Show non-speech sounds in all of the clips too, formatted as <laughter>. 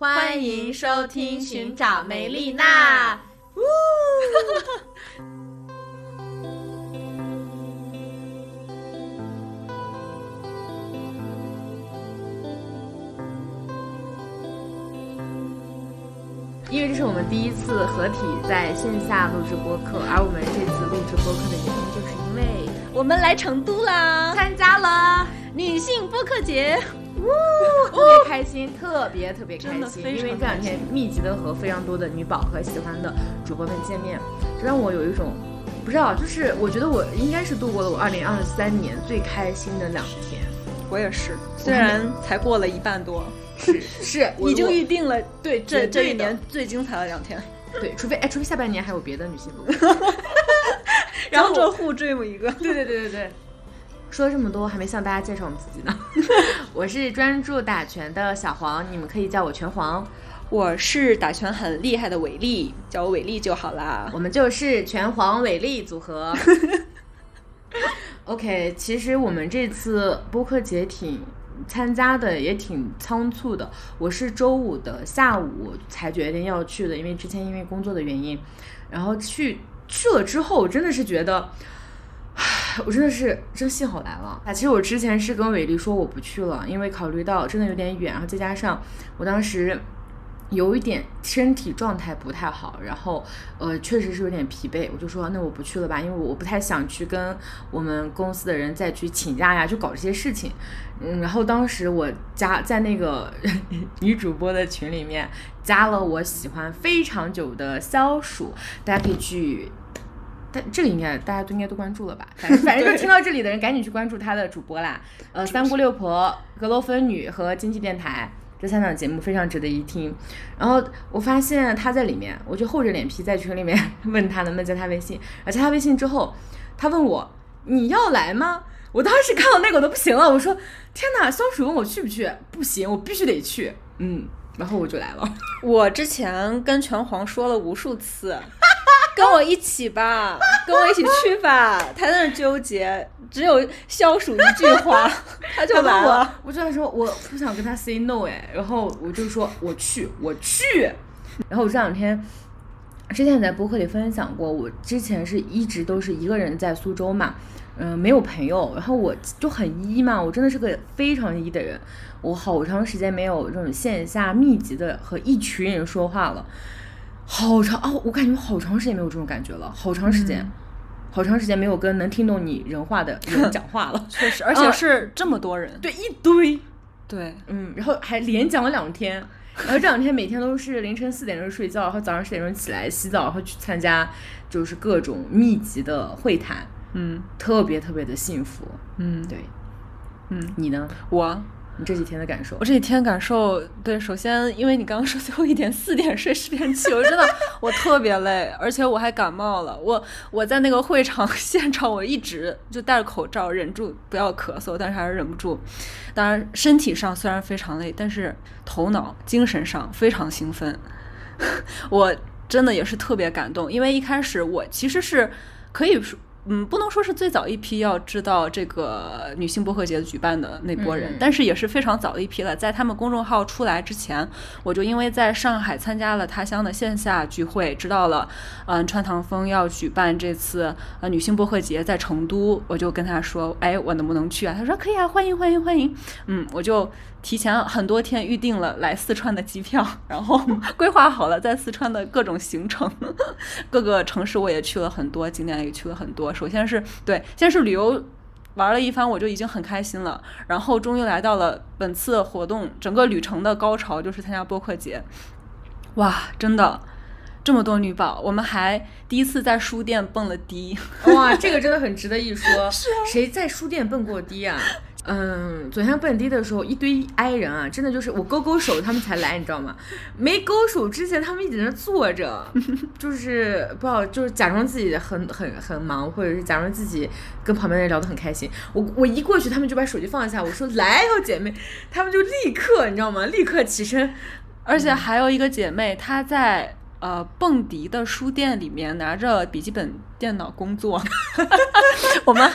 欢迎收听《寻找梅丽娜》。因为这是我们第一次合体在线下录制播客，而我们这次录制播客的原因，就是因为我们来成都啦，参加了女性播客节，特别开心，特别特别开心，因为这两天密集的和非常多的女宝和喜欢的主播们见面，这让我有一种不知道，就是我觉得我应该是度过了我二零二三年最开心的两天。我也是，虽然才过了一半多，是是，<laughs> 我已经预定了对这这一年最精彩的两天，对，除非哎，除非下半年还有别的女性。<laughs> 然后江浙沪 dream 一个。对对对对对。说了这么多，还没向大家介绍我们自己呢。<laughs> 我是专注打拳的小黄，你们可以叫我拳皇。我是打拳很厉害的伟力，叫我伟力就好啦。我们就是拳皇伟力组合。<laughs> OK，其实我们这次播客节挺参加的也挺仓促的，我是周五的下午才决定要去的，因为之前因为工作的原因，然后去去了之后，我真的是觉得。<sighs> 我真的是真幸好来了啊！其实我之前是跟伟丽说我不去了，因为考虑到真的有点远，然后再加上我当时有一点身体状态不太好，然后呃确实是有点疲惫，我就说那我不去了吧，因为我不太想去跟我们公司的人再去请假呀，去搞这些事情。嗯，然后当时我加在那个 <laughs> 女主播的群里面加了我喜欢非常久的消暑，大家可以去。但这个应该大家都应该都关注了吧？反 <laughs> 正反正就听到这里的人赶紧去关注他的主播啦。呃，三姑六婆、阁楼分女和经济电台这三档节目非常值得一听。然后我发现他在里面，我就厚着脸皮在群里面 <laughs> 问他能不能加他微信。而加他微信之后，他问我你要来吗？我当时看到那个我都不行了，我说天哪！松鼠问我去不去？不行，我必须得去。嗯，然后我就来了。<laughs> 我之前跟拳皇说了无数次，跟我一起吧，<laughs> 跟我一起去吧。他在那纠结，只有消暑一句话，<laughs> 他就问我来了。，我就在说我不想跟他 say no 哎，然后我就说我去，我去。然后我这两天之前也在播客里分享过，我之前是一直都是一个人在苏州嘛，嗯、没有朋友，然后我就很一嘛，我真的是个非常一的人，我好长时间没有这种线下密集的和一群人说话了，好长哦，我感觉我好长时间没有这种感觉了，好长时间。好长时间没有跟能听懂你人话的人讲话了，<laughs> 确实，而且是这么多人。对，一堆，对，嗯，然后还连讲了两天，然后这两天每天都是凌晨四点钟睡觉，然后早上十点钟起来洗澡，然后去参加就是各种密集的会谈，嗯特别特别的幸福。嗯，对嗯，你呢？我你这几天的感受我？这几天感受，对，首先因为你刚刚说最后一点四点睡十点起，我真的我特别累，而且我还感冒了。我我在那个会场现场，我一直就戴着口罩，忍住不要咳嗽，但是还是忍不住。当然，身体上虽然非常累，但是头脑、精神上非常兴奋。<laughs> 我真的也是特别感动，因为一开始我其实是可以说。嗯，不能说是最早一批要知道这个女性播客节举办的那波人，嗯但是也是非常早的一批了。在他们公众号出来之前，我就因为在上海参加了他乡的线下聚会，知道了，嗯，川唐风要举办这次呃女性播客节在成都，我就跟他说，哎，我能不能去啊？他说可以啊，欢迎欢迎欢迎。嗯，我就提前很多天预定了来四川的机票，<laughs> 然后 <laughs> 规划好了在四川的各种行程，<laughs> 各个城市我也去了很多，景点也去了很多。首先是对，先是旅游。玩了一番，我就已经很开心了。然后终于来到了本次活动整个旅程的高潮，就是参加播客节。哇，真的，这么多女宝，我们还第一次在书店蹦了迪。哇，这个真的很值得一说。是啊，谁在书店蹦过迪啊？嗯，昨天蹦迪的时候，一堆 i 人啊，真的就是我勾勾手，他们才来，你知道吗？没勾手之前，他们一直在那坐着，<laughs> 就是不知道，就是假装自己很很很忙，或者是假装自己跟旁边的人聊得很开心。我我一过去，他们就把手机放下，我说来，好姐妹，他们就立刻，你知道吗？立刻起身，而且还有一个姐妹，她在呃蹦迪的书店里面拿着笔记本电脑工作。<laughs> 我们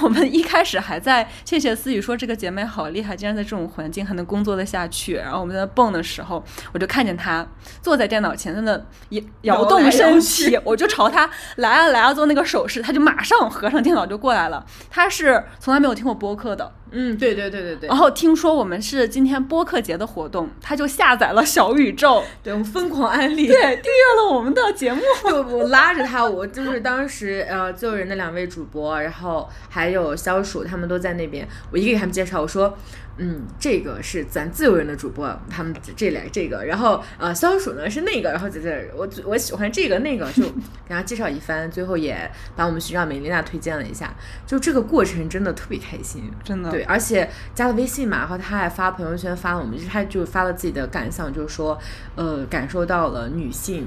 我们一开始还在窃窃私语说这个姐妹好厉害，竟然在这种环境还能工作的下去。然后我们在那蹦的时候，我就看见她坐在电脑前，在那摇摇动身体，我就朝她来啊来啊做那个手势，她就马上合上电脑就过来了。她是从来没有听过播客的。嗯，对对对对对。然后听说我们是今天播客节的活动，他就下载了小宇宙，<laughs> 对我们疯狂安利，对订阅了我们的节目。<laughs> 我我拉着他，我就是当时呃自由人的两位主播，然后还有消暑，他们都在那边，我一个给他们介绍，我说。嗯，这个是咱自由人的主播，他们这俩这个，然后呃，消暑呢是那个，然后在这我我喜欢这个那个，就给他介绍一番，最后也把我们学长美丽娜推荐了一下，就这个过程真的特别开心，真的对，而且加了微信嘛，然后他还发朋友圈发了我们，他就发了自己的感想，就是说呃感受到了女性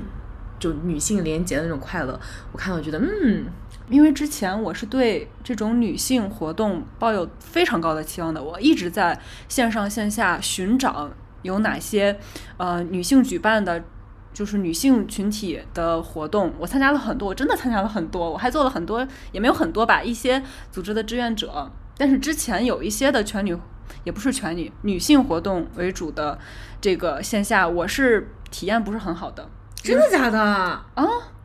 就女性连结的那种快乐，我看到觉得嗯。因为之前我是对这种女性活动抱有非常高的期望的，我一直在线上线下寻找有哪些呃女性举办的，就是女性群体的活动。我参加了很多，我真的参加了很多，我还做了很多，也没有很多吧，一些组织的志愿者。但是之前有一些的全女，也不是全女，女性活动为主的这个线下，我是体验不是很好的。真的假的啊？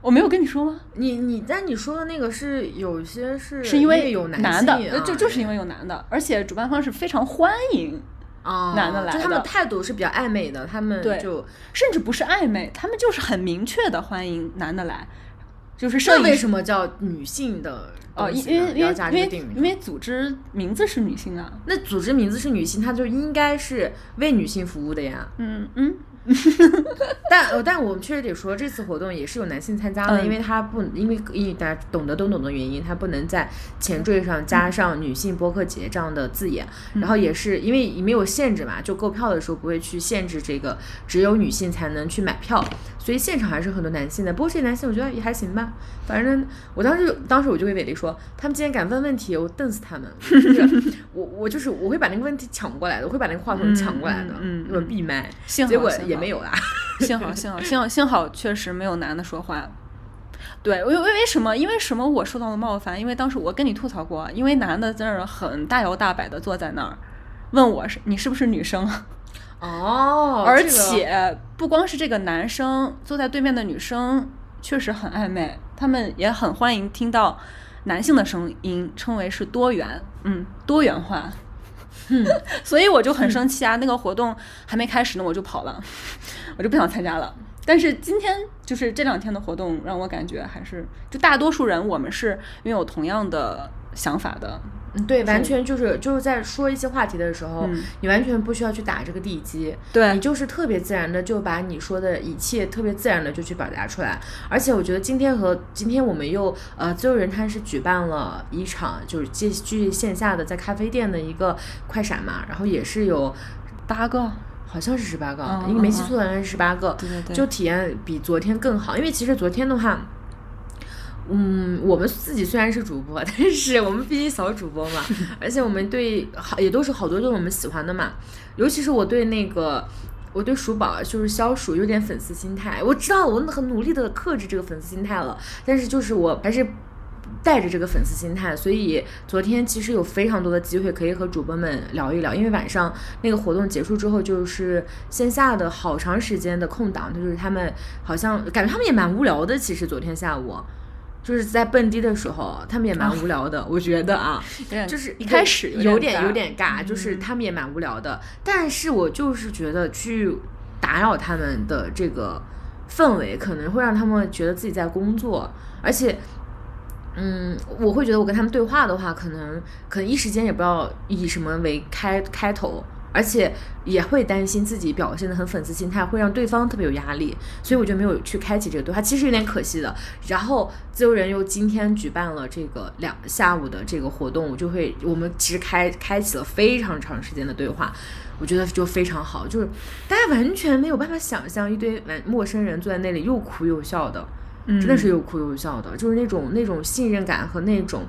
我没有跟你说吗？你你但你说的那个是有些是是因为有男的，就就是因为有男的，而且主办方是非常欢迎啊男的来的，他们态度是比较暧昧的，他们就甚至不是暧昧，他们就是很明确的欢迎男的来，就是这为什么叫女性的哦？因为因为因为因为组织名字是女性啊，那组织名字是女性，它就应该是为女性服务的呀。嗯嗯。<laughs> 但呃，但我们确实得说，这次活动也是有男性参加的，因为他不，因为因为大家懂得都懂的原因，他不能在前缀上加上女性播客节这样的字眼，然后也是因为没有限制嘛，就购票的时候不会去限制这个只有女性才能去买票，所以现场还是很多男性的。不过这些男性我觉得也还行吧，反正我当时当时我就跟伟丽说，他们今天敢问问题，我瞪死他们。<laughs> 我我就是我会把那个问题抢过来的，我会把那个话筒抢过来的，嗯，我闭麦，结果也没有啦。<laughs> 幸好幸好幸好幸好确实没有男的说话。对，为为为什么？因为什么？我受到了冒犯？因为当时我跟你吐槽过，因为男的在那儿很大摇大摆的坐在那儿，问我是你是不是女生？哦，而且不光是这个男生坐在对面的女生确实很暧昧，他们也很欢迎听到男性的声音，称为是多元，嗯，多元化。嗯，所以我就很生气啊！那个活动还没开始呢，我就跑了，我就不想参加了。但是今天就是这两天的活动，让我感觉还是就大多数人我们是拥有同样的想法的。嗯，对，完全就是就是在说一些话题的时候，你完全不需要去打这个地基，对你就是特别自然的就把你说的一切特别自然的就去表达出来。而且我觉得今天和今天我们又呃自由人他是举办了一场就是继续线下的在咖啡店的一个快闪嘛，然后也是有八个，好像是十八个，因为没记错的话是十八个，对对对，就体验比昨天更好，因为其实昨天的话。嗯，我们自己虽然是主播，<laughs> 但是我们毕竟小主播嘛，<laughs> 而且我们对好也都是好多都是我们喜欢的嘛。尤其是我对那个，我对鼠宝就是消暑有点粉丝心态。我知道我很努力的克制这个粉丝心态了，但是就是我还是带着这个粉丝心态，所以昨天其实有非常多的机会可以和主播们聊一聊。因为晚上那个活动结束之后，就是线下的好长时间的空档，就是他们好像感觉他们也蛮无聊的。其实昨天下午。就是在蹦迪的时候，他们也蛮无聊的，我觉得啊，<laughs> 就是一开始有点有点尬，就是他们也蛮无聊的。但是我就是觉得去打扰他们的这个氛围，可能会让他们觉得自己在工作，而且，嗯，我会觉得我跟他们对话的话，可能可能一时间也不知道以什么为开开头。而且也会担心自己表现的很粉丝心态，会让对方特别有压力，所以我就没有去开启这个对话，其实有点可惜的。然后自由人又今天举办了这个两下午的这个活动，我就会我们其实开开启了非常长时间的对话，我觉得就非常好，就是大家完全没有办法想象一堆完陌生人坐在那里又哭又笑的，真的是又哭又笑的，就是那种那种信任感和那种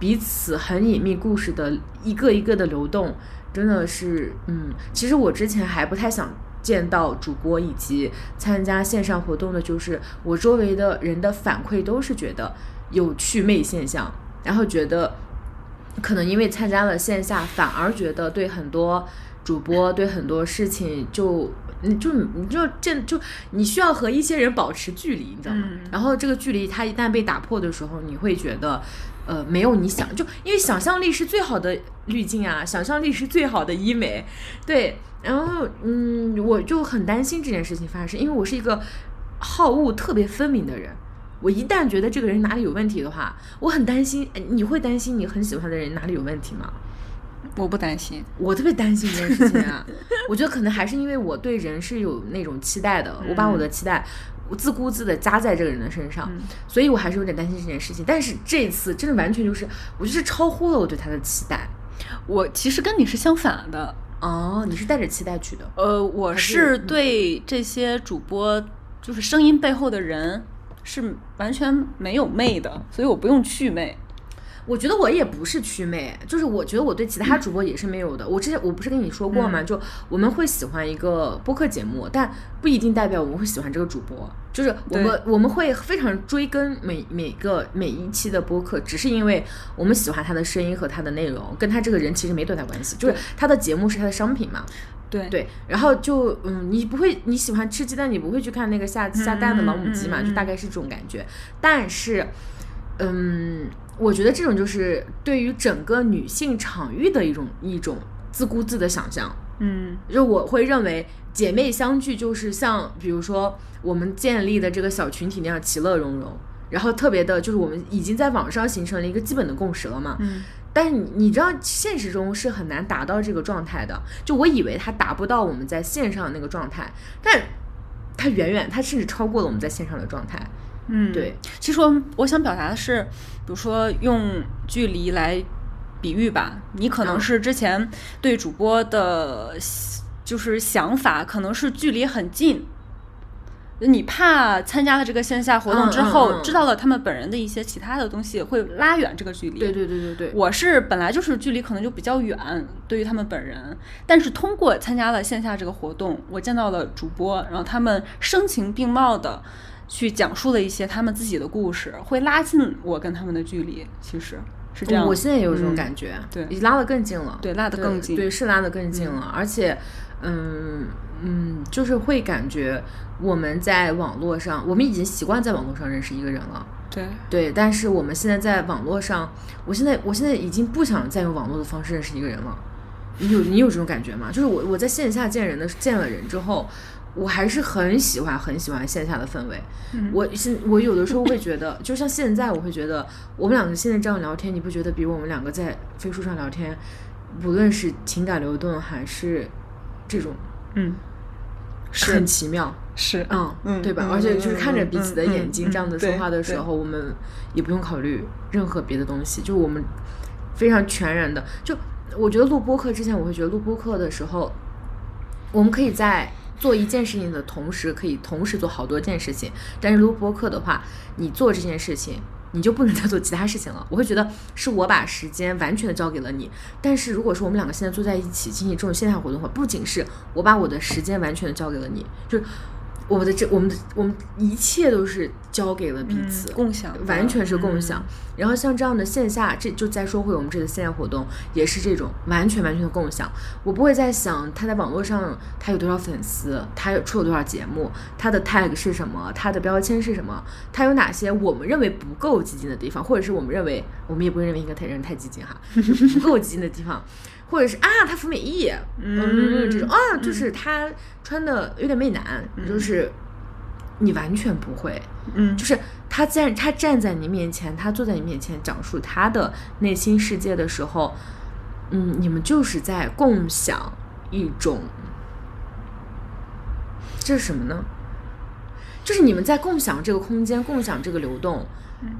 彼此很隐秘故事的一个一个的流动。真的是，嗯，其实我之前还不太想见到主播以及参加线上活动的，就是我周围的人的反馈都是觉得有祛魅现象，然后觉得可能因为参加了线下，反而觉得对很多主播对很多事情就你就你就这就你需要和一些人保持距离，你知道吗？嗯然后这个距离它一旦被打破的时候，你会觉得。呃，没有你想就因为想象力是最好的滤镜啊，想象力是最好的医美，对。然后嗯，我就很担心这件事情发生，因为我是一个好恶特别分明的人。我一旦觉得这个人哪里有问题的话，我很担心。哎你会担心你很喜欢的人哪里有问题吗？我不担心。我特别担心这件事情啊。<laughs> 我觉得可能还是因为我对人是有那种期待的，我把我的期待我自顾自的加在这个人的身上，所以我还是有点担心这件事情。但是这次真的完全就是，我就是超乎了我对他的期待。我其实跟你是相反的。哦，你是带着期待去的？呃，我是对这些主播，就是声音背后的人，是完全没有媚的，所以我不用去媚。我觉得我也不是祛魅，就是我觉得我对其他主播也是没有的。我之前我不是跟你说过吗？就我们会喜欢一个播客节目，但不一定代表我们会喜欢这个主播。就是我们我们会非常追根每每个每一期的播客，只是因为我们喜欢他的声音和他的内容，跟他这个人其实没多大关系。就是他的节目是他的商品嘛，对对。然后就嗯，你不会你喜欢吃鸡蛋，你不会去看那个下下蛋的老母鸡嘛？就大概是这种感觉。但是，嗯，我觉得这种就是对于整个女性场域的一种一种自顾自的想象。嗯就我会认为姐妹相聚就是像比如说我们建立的这个小群体那样其乐融融，然后特别的就是我们已经在网上形成了一个基本的共识了嘛。嗯但是你你知道，现实中是很难达到这个状态的。就我以为它达不到我们在线上那个状态，但它远远，它甚至超过了我们在线上的状态。嗯，对。其实我我想表达的是，比如说用距离来比喻吧，你可能嗯是之前对主播的，就是想法可能是距离很近。你怕参加了这个线下活动之后，知道了他们本人的一些其他的东西，会拉远这个距离。对对对对对，我是本来就是距离可能就比较远，对于他们本人，但是通过参加了线下这个活动，我见到了主播，然后他们声情并茂的去讲述了一些他们自己的故事，会拉近我跟他们的距离，其实是这样。我现在也有这种嗯感觉，对已经拉得更近了，对拉得更近对，是拉得更近了，而且，嗯嗯，就是会感觉我们在网络上，我们已经习惯在网络上认识一个人了。对，对，但是我们现在在网络上，我现在我现在已经不想再用网络的方式认识一个人了。你有你有这种感觉吗？就是我我在线下见人的见了人之后，我还是很喜欢很喜欢线下的氛围。嗯我现我有的时候会觉得，就像现在，我会觉得我们两个现在这样聊天，你不觉得比我们两个在飞书上聊天，不论是情感流动还是这种，嗯，是很奇妙。是，嗯，嗯对吧？嗯而且就是嗯看着彼此的嗯眼睛，嗯这样子说话的时对候，我们也不用考虑任何别的东西，就我们非常全然的。就我觉得录播课之前，我会觉得录播课的时候，我们可以在做一件事情的同时，可以同时做好多件事情。但是录播课的话，你做这件事情。你就不能再做其他事情了。我会觉得是我把时间完全的交给了你。但是如果说我们两个现在坐在一起进行这种线下活动的话，不仅是我把我的时间完全的交给了你，就是我们的这我们的我们一切都是交给了彼此，嗯共享完全是共享。嗯然后像这样的线下，这就再说回我们这次线下活动，也是这种完全完全的共享。我不会再想他在网络上他有多少粉丝，他有出了多少节目，他的 tag 是什么，他的标签是什么，他有哪些我们认为不够激进的地方，或者是我们认为我们也不会认为一个太人太激进哈，不够激进的地方。或者是啊，他服美役，嗯，这种啊，就是他穿的有点媚男，就是你完全不会，嗯，就是他站他站在你面前，他坐在你面前讲述他的内心世界的时候，嗯，你们就是在共享一种，这是什么呢？就是你们在共享这个空间，共享这个流动。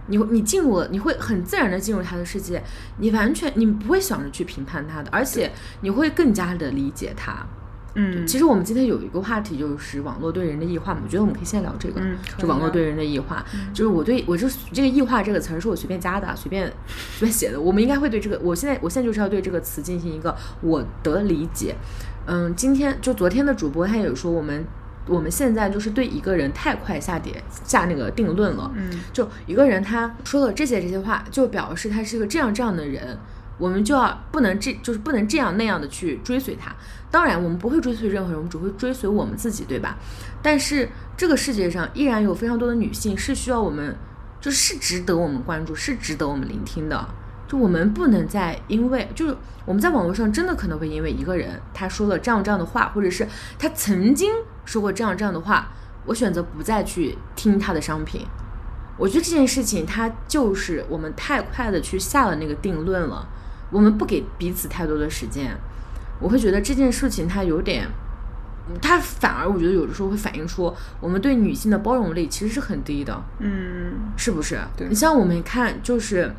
你会你进入了，你会很自然的进入他的世界，你完全你不会想着去评判他的，而且你会更加的理解他。嗯，其实我们今天有一个话题，就是网络对人的异化嘛。我觉得我们可以先聊这个，就网络对人的异化。就是我对我这这个异化这个词儿是我随便加的，随便 <laughs> 随便写的。我们应该会对这个，我现在我现在就是要对这个词进行一个我的理解。嗯，今天就昨天的主播他也说，我们我们现在就是对一个人太快下跌下那个定论了。嗯，就一个人他说了这些这些话，就表示他是个这样这样的人，我们就要不能这就是不能这样那样的去追随他。当然，我们不会追随任何人，我们只会追随我们自己，对吧？但是这个世界上依然有非常多的女性是需要我们，就是是值得我们关注，是值得我们聆听的。就我们不能再因为就是我们在网络上真的可能会因为一个人他说了这样这样的话，或者是他曾经说过这样这样的话，我选择不再去听他的商品。我觉得这件事情它就是我们太快的去下了那个定论了，我们不给彼此太多的时间。我会觉得这件事情它有点，它反而我觉得有的时候会反映出我们对女性的包容力其实是很低的，嗯是不是？对你像我们看就是。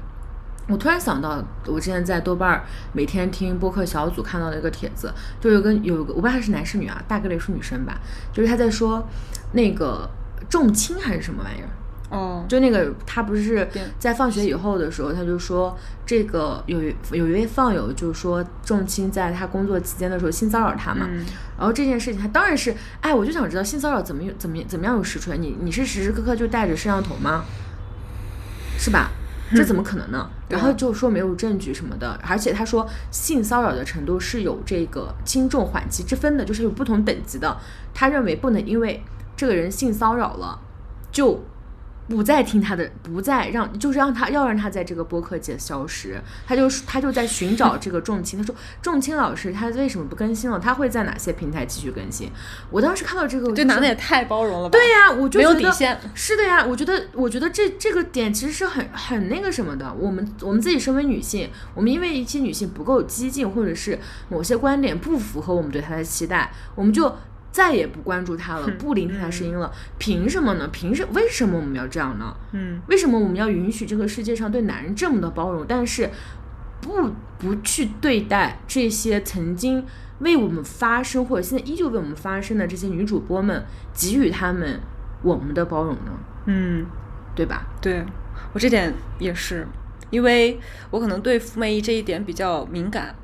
我突然想到，我之前在豆瓣儿每天听播客小组看到的一个帖子，就有个有个我不知道他是男是女啊，大概率是女生吧，就是他在说那个重青还是什么玩意儿，哦，就那个他不是在放学以后的时候，他就说这个有有一位放友就说重青在他工作期间的时候性骚扰他嘛，嗯然后这件事情他当然是，哎，我就想知道性骚扰怎么有怎么怎么样有实锤？你你是时时刻刻就带着摄像头吗？是吧？这怎么可能呢？然后就说没有证据什么的，而且他说性骚扰的程度是有这个轻重缓急之分的，就是有不同等级的。他认为不能因为这个人性骚扰了，就不再听他的，不再让，就是让他要让他在这个播客界消失。他就他就在寻找这个仲青，他说仲青老师他为什么不更新了？他会在哪些平台继续更新？我当时看到这个，这男的也太包容了吧？对呀、我就没有觉得底线是的呀，我觉得，我觉得这这个点其实是很很那个什么的。我们我们自己身为女性，我们因为一些女性不够激进，或者是某些观点不符合我们对她的期待，我们就再也不关注他了，不聆听他声音了。凭什么呢？凭什为什么我们要这样呢？嗯为什么我们要允许这个世界上对男人这么的包容，但是不不去对待这些曾经为我们发声或者现在依旧为我们发声的这些女主播们，给予他们我们的包容呢？嗯，对吧？对我这点也是，因为我可能对服美役这一点比较敏感。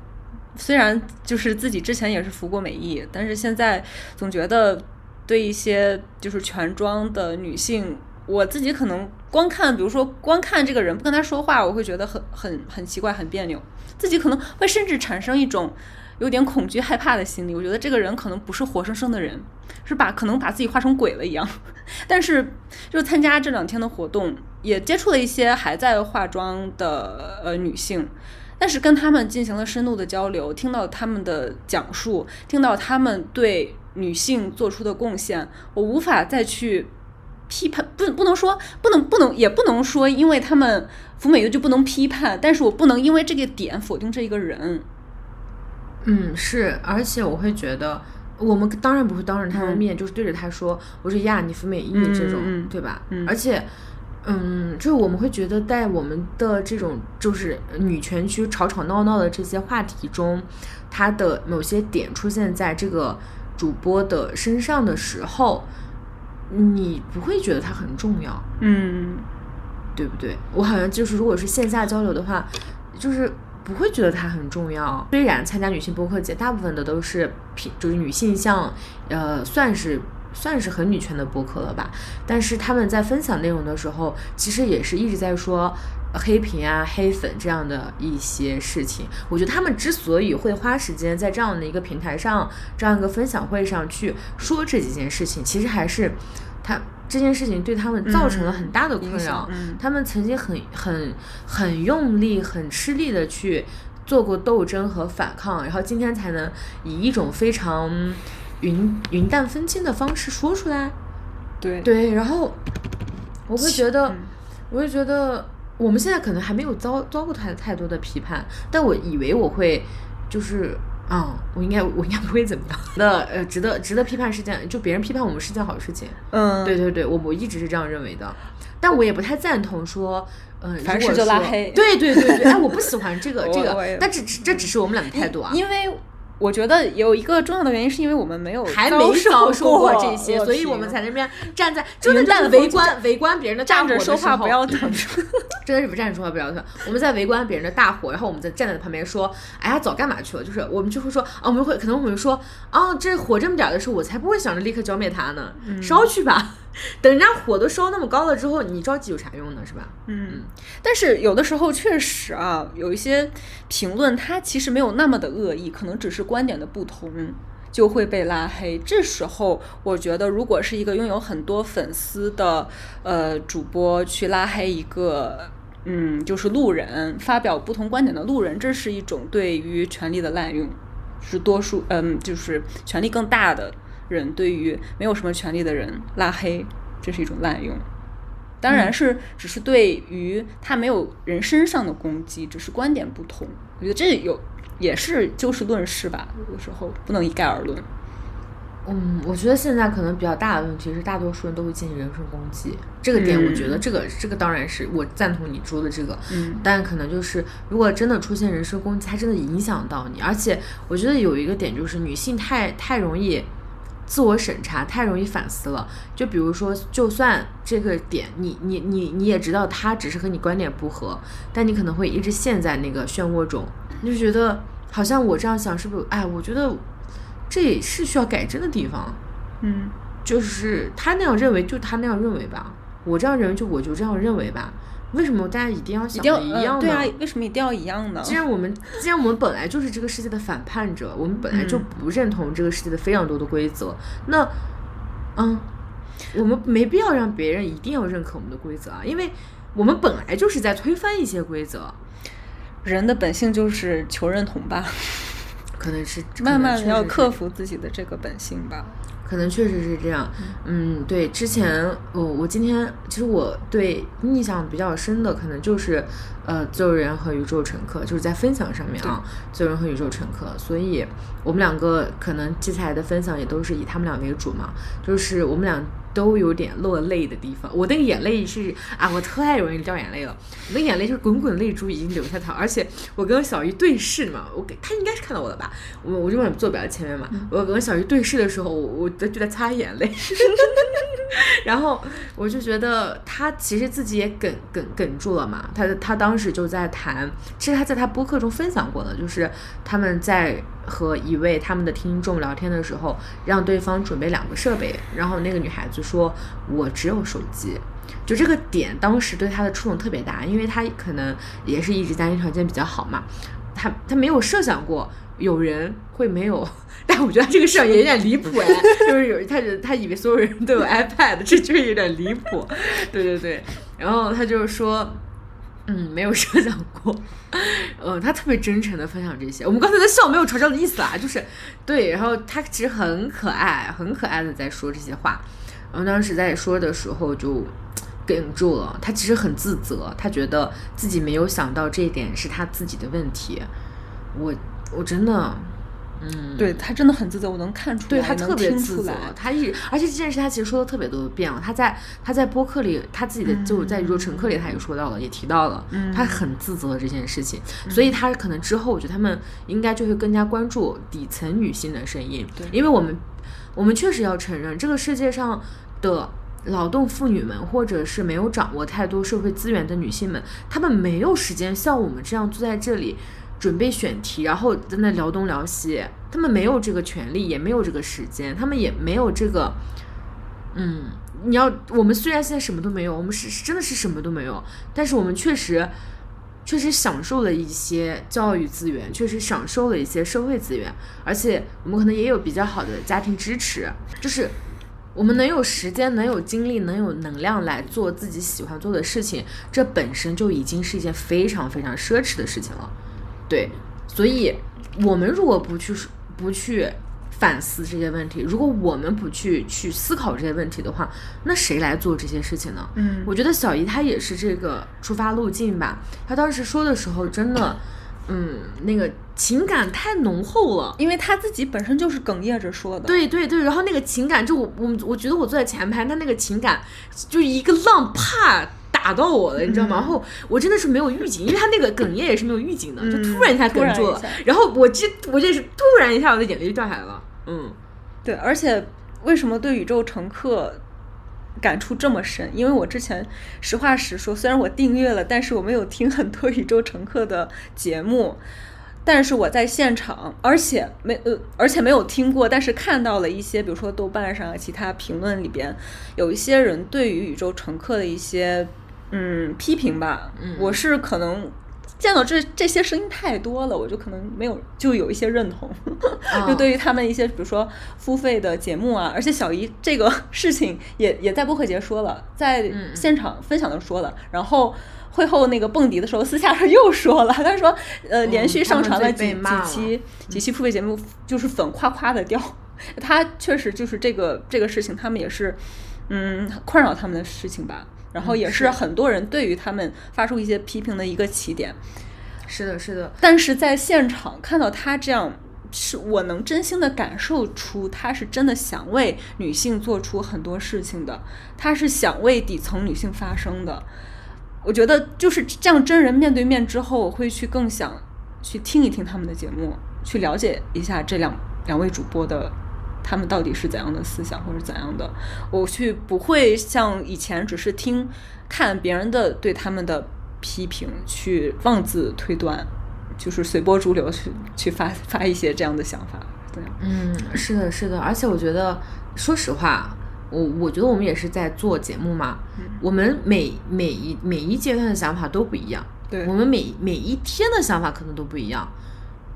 虽然就是自己之前也是服过美役，但是现在总觉得对一些就是全装的女性，我自己可能光看，比如说光看这个人不跟他说话，我会觉得很很很奇怪，很别扭，自己可能会甚至产生一种有点恐惧、害怕的心理。我觉得这个人可能不是活生生的人，是把可能把自己化成鬼了一样。<laughs> 但是就参加这两天的活动，也接触了一些还在化妆的呃女性，但是跟他们进行了深度的交流，听到他们的讲述，听到他们对女性做出的贡献，我无法再去批判，不不能说不能不能也不能说，因为他们服美的就不能批判，但是我不能因为这个点否定这一个人。嗯，是，而且我会觉得。我们当然不会当着他的面，就是对着他说：“我说呀，你服美役这种，对吧？”嗯而且，嗯，就是我们会觉得，在我们的这种就是女权区吵吵闹闹的这些话题中，它的某些点出现在这个主播的身上的时候，你不会觉得它很重要，嗯对不对？我好像就是，如果是线下交流的话，就是不会觉得它很重要。虽然参加女性播客节，大部分的都是平就是女性向，呃，算是算是很女权的博客了吧。但是他们在分享内容的时候，其实也是一直在说呃黑屏啊、黑粉这样的一些事情。我觉得他们之所以会花时间在这样的一个平台上、这样一个分享会上去说这几件事情，其实还是他。这件事情对他们造成了很大的困扰他们曾经很很很用力、很吃力的去做过斗争和反抗，然后今天才能以一种非常云云淡风轻的方式说出来。对对，然后我会觉得嗯，我会觉得我们现在可能还没有遭遭过太太多的批判，但我以为我会就是。嗯、我应该我应该不会怎么样。<laughs> 那呃，值得值得批判是件，就别人批判我们是件好事情。嗯，对对对，我我一直是这样认为的，但我也不太赞同说，嗯、如果凡事就拉说黑对对对对，哎，我不喜欢这个 <laughs> 这个，但只这只是我们俩的态度啊。因为我觉得有一个重要的原因，是因为我们没有还没遭受过这些，所以我们在那边站在真的就是围观围观别人的大站着火的时候说话不腰疼。<laughs> 真的是不站着说话不腰疼。我们在围观别人的大火，然后我们在站在旁边说：“哎呀，早干嘛去了？”就是我们就会说啊，我们会可能我们说啊，这火这么点的时候，我才不会想着立刻浇灭它呢，烧去吧。<laughs> 等人家火都烧那么高了之后，你着急有啥用呢？是吧？嗯，但是有的时候确实啊，有一些评论它其实没有那么的恶意，可能只是观点的不同。就会被拉黑。这时候，我觉得如果是一个拥有很多粉丝的呃主播去拉黑一个嗯就是路人发表不同观点的路人，这是一种对于权力的滥用，是多数嗯就是权力更大的人对于没有什么权利的人拉黑，这是一种滥用。当然是只是对于他没有人身上的攻击，只是观点不同。我觉得这有也是就事论事吧，有的时候不能一概而论。嗯，我觉得现在可能比较大的问题是，大多数人都会进行人身攻击。这个点，我觉得这个这个当然是我赞同你说的这个，嗯但可能就是如果真的出现人身攻击，它真的影响到你。而且我觉得有一个点就是，女性太太容易自我审查，太容易反思了。就比如说，就算这个点你你你你也知道他只是和你观点不合，但你可能会一直陷在那个漩涡中，你就觉得好像我这样想是不是？哎，我觉得这也是需要改正的地方。嗯就是他那样认为，就他那样认为吧。我这样认为，就我就这样认为吧。为什么大家一定要想的一样呢？呃对啊，为什么一定要一样呢？既然我们既然我们本来就是这个世界的反叛者，我们本来就嗯不认同这个世界的非常多的规则，那，嗯，我们没必要让别人一定要认可我们的规则啊，因为我们本来就是在推翻一些规则，人的本性就是求认同吧，可能是慢慢的要克。服自己的这个本性吧。可能确实是这样，嗯，对，之前我我今天其实我对印象比较深的，可能就是呃，自由人和宇宙乘客，就是在分享上面啊，自由人和宇宙乘客，所以我们两个可能接下来的分享也都是以他们俩为主嘛，就是我们俩都有点落泪的地方。我那个眼泪是啊，我太容易掉眼泪了，我的眼泪就是滚滚泪珠已经流下来，而且我跟小鱼对视嘛，我给他应该是看到我了吧，我我就往坐表前面嘛，我跟小鱼对视的时候，我我就在擦眼泪，<laughs> 然后我就觉得他其实自己也哽哽哽住了嘛，他他当时就在谈，其实他在他播客中分享过的，就是他们在和一位他们的听众聊天的时候，让对方准备两个设备，然后那个女孩子说：“我只有手机。”就这个点，当时对他的触动特别大，因为他可能也是一直家庭条件比较好嘛，他他没有设想过有人会没有，但我觉得这个事儿也有点离谱哎，<laughs> 就是有他他以为所有人都有 iPad，这就是有点离谱，对对对，然后他就是说。嗯，没有设想过，嗯，<laughs> 他特别真诚的分享这些。我们刚才在笑没有嘲笑的意思啊，就是对，然后他其实很可爱，很可爱的在说这些话。然后当时在说的时候就哽住了，他其实很自责，他觉得自己没有想到这一点是他自己的问题。我我真的，嗯，对他真的很自责，我能看出来，对他特别自责，。他一而且这件事他其实说了特别多遍了。他在他在播客里，他自己的就是在宇宙乘客里，他也说到了，也提到了，嗯他很自责这件事情。所以他可能之后，我觉得他们应该就会更加关注底层女性的声音，对因为我们我们确实要承认，这个世界上的。劳动妇女们，或者是没有掌握太多社会资源的女性们，她们没有时间像我们这样坐在这里准备选题，然后在那聊东聊西。他们没有这个权利，也没有这个时间，他们也没有这个，嗯，你要我们虽然现在什么都没有，我们是真的是什么都没有，但是我们确实确实享受了一些教育资源，确实享受了一些社会资源，而且我们可能也有比较好的家庭支持，就是我们能有时间、能有精力、能有能量来做自己喜欢做的事情，这本身就已经是一件非常非常奢侈的事情了。对，所以我们如果不去不去反思这些问题，如果我们不去去思考这些问题的话，那谁来做这些事情呢？嗯我觉得小姨她也是这个出发路径吧。她当时说的时候，真的，嗯，那个情感太浓厚了。因为她自己本身就是哽咽着说的。，对对对，然后那个情感，就我我我觉得我坐在前排，她那个情感就一个浪啪打打到我了，你知道吗？然后我真的是没有预警，因为他那个哽咽也是没有预警的，就突然一下哽住了，然后我这我这是突然一下我的眼泪就掉下来了。嗯，对，而且为什么对宇宙乘客？感触这么深，因为我之前实话实说，虽然我订阅了，但是我没有听很多宇宙乘客的节目，但是我在现场，而且没呃，而且没有听过，但是看到了一些，比如说豆瓣上其他评论里边，有一些人对于宇宙乘客的一些嗯批评吧，我是可能。见到这这些声音太多了，我就可能没有就有一些认同，<laughs> 就对于他们一些比如说付费的节目啊，而且小姨这个 <laughs> 事情也也在播客节说了，在现场分享的说了，然后会后那个蹦迪的时候私下上 <laughs> 又说了，他说呃连续上传了几几期几期付费节目，就是粉夸夸的掉，他确实就是这个这个事情，他们也是嗯困扰他们的事情吧。然后也是很多人对于他们发出一些批评的一个起点。是的，是的。但是在现场看到他这样，是我能真心的感受出他是真的想为女性做出很多事情的，他是想为底层女性发声的。我觉得就是这样，真人面对面之后，我会去更想去听一听他们的节目，去了解一下这两两位主播的。他们到底是怎样的思想，或者怎样的？我去不会像以前只是听看别人的对他们的批评，去妄自推断，就是随波逐流去去发发一些这样的想法。对，嗯，是的，是的。而且我觉得，说实话，我我觉得我们也是在做节目嘛。我们每每一每一阶段的想法都不一样。对，我们每每一天的想法可能都不一样。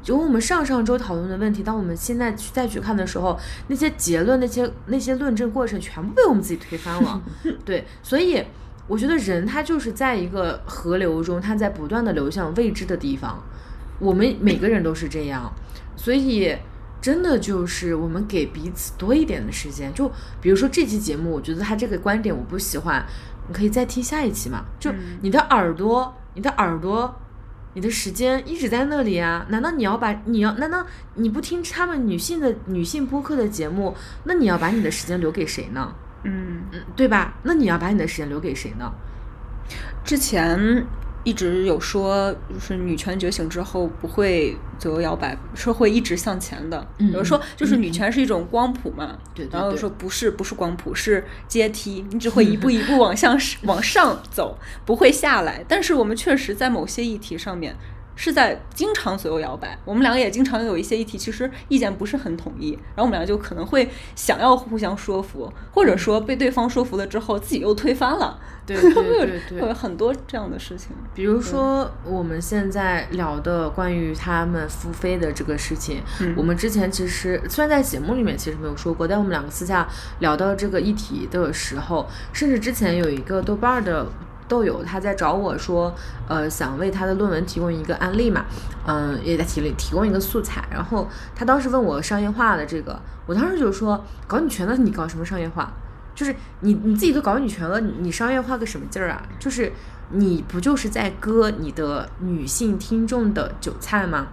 就我们上上周讨论的问题，当我们现在去再去看的时候，那些结论、那些那些论证过程，全部被我们自己推翻了。<laughs> 对，所以我觉得人他就是在一个河流中，他在不断的流向未知的地方。我们每个人都是这样，所以真的就是我们给彼此多一点的时间。就比如说这期节目，我觉得他这个观点我不喜欢，你可以再听下一期嘛。就你的耳朵，你的耳朵。你的时间一直在那里啊？难道你要把你要？难道你不听他们女性的女性播客的节目？那你要把你的时间留给谁呢？嗯嗯，对吧？那你要把你的时间留给谁呢？之前。一直有说，就是女权觉醒之后不会左右摇摆，是会一直向前的。有人说就是女权是一种光谱嘛，对，然后说不是，不是光谱，是阶梯，你只会一步 <laughs> 一步往向往上走，不会下来。但是我们确实在某些议题上面。是在经常左右摇摆，我们两个也经常有一些议题，其实意见不是很统一，然后我们两个就可能会想要互相说服，或者说被对方说服了之后，自己又推翻了，<laughs> 对对对对，会有很多这样的事情。比如说我们现在聊的关于他们付费的这个事情，我们之前其实虽然在节目里面其实没有说过，但我们两个私下聊到这个议题的时候，甚至之前有一个豆瓣的。豆友他在找我说，呃，想为他的论文提供一个案例嘛，嗯，也在提提供一个素材。然后他当时问我商业化的这个，我当时就说，搞女权的你搞什么商业化？就是你你自己都搞女权了，你商业化个什么劲儿啊？就是你不就是在割你的女性听众的韭菜吗？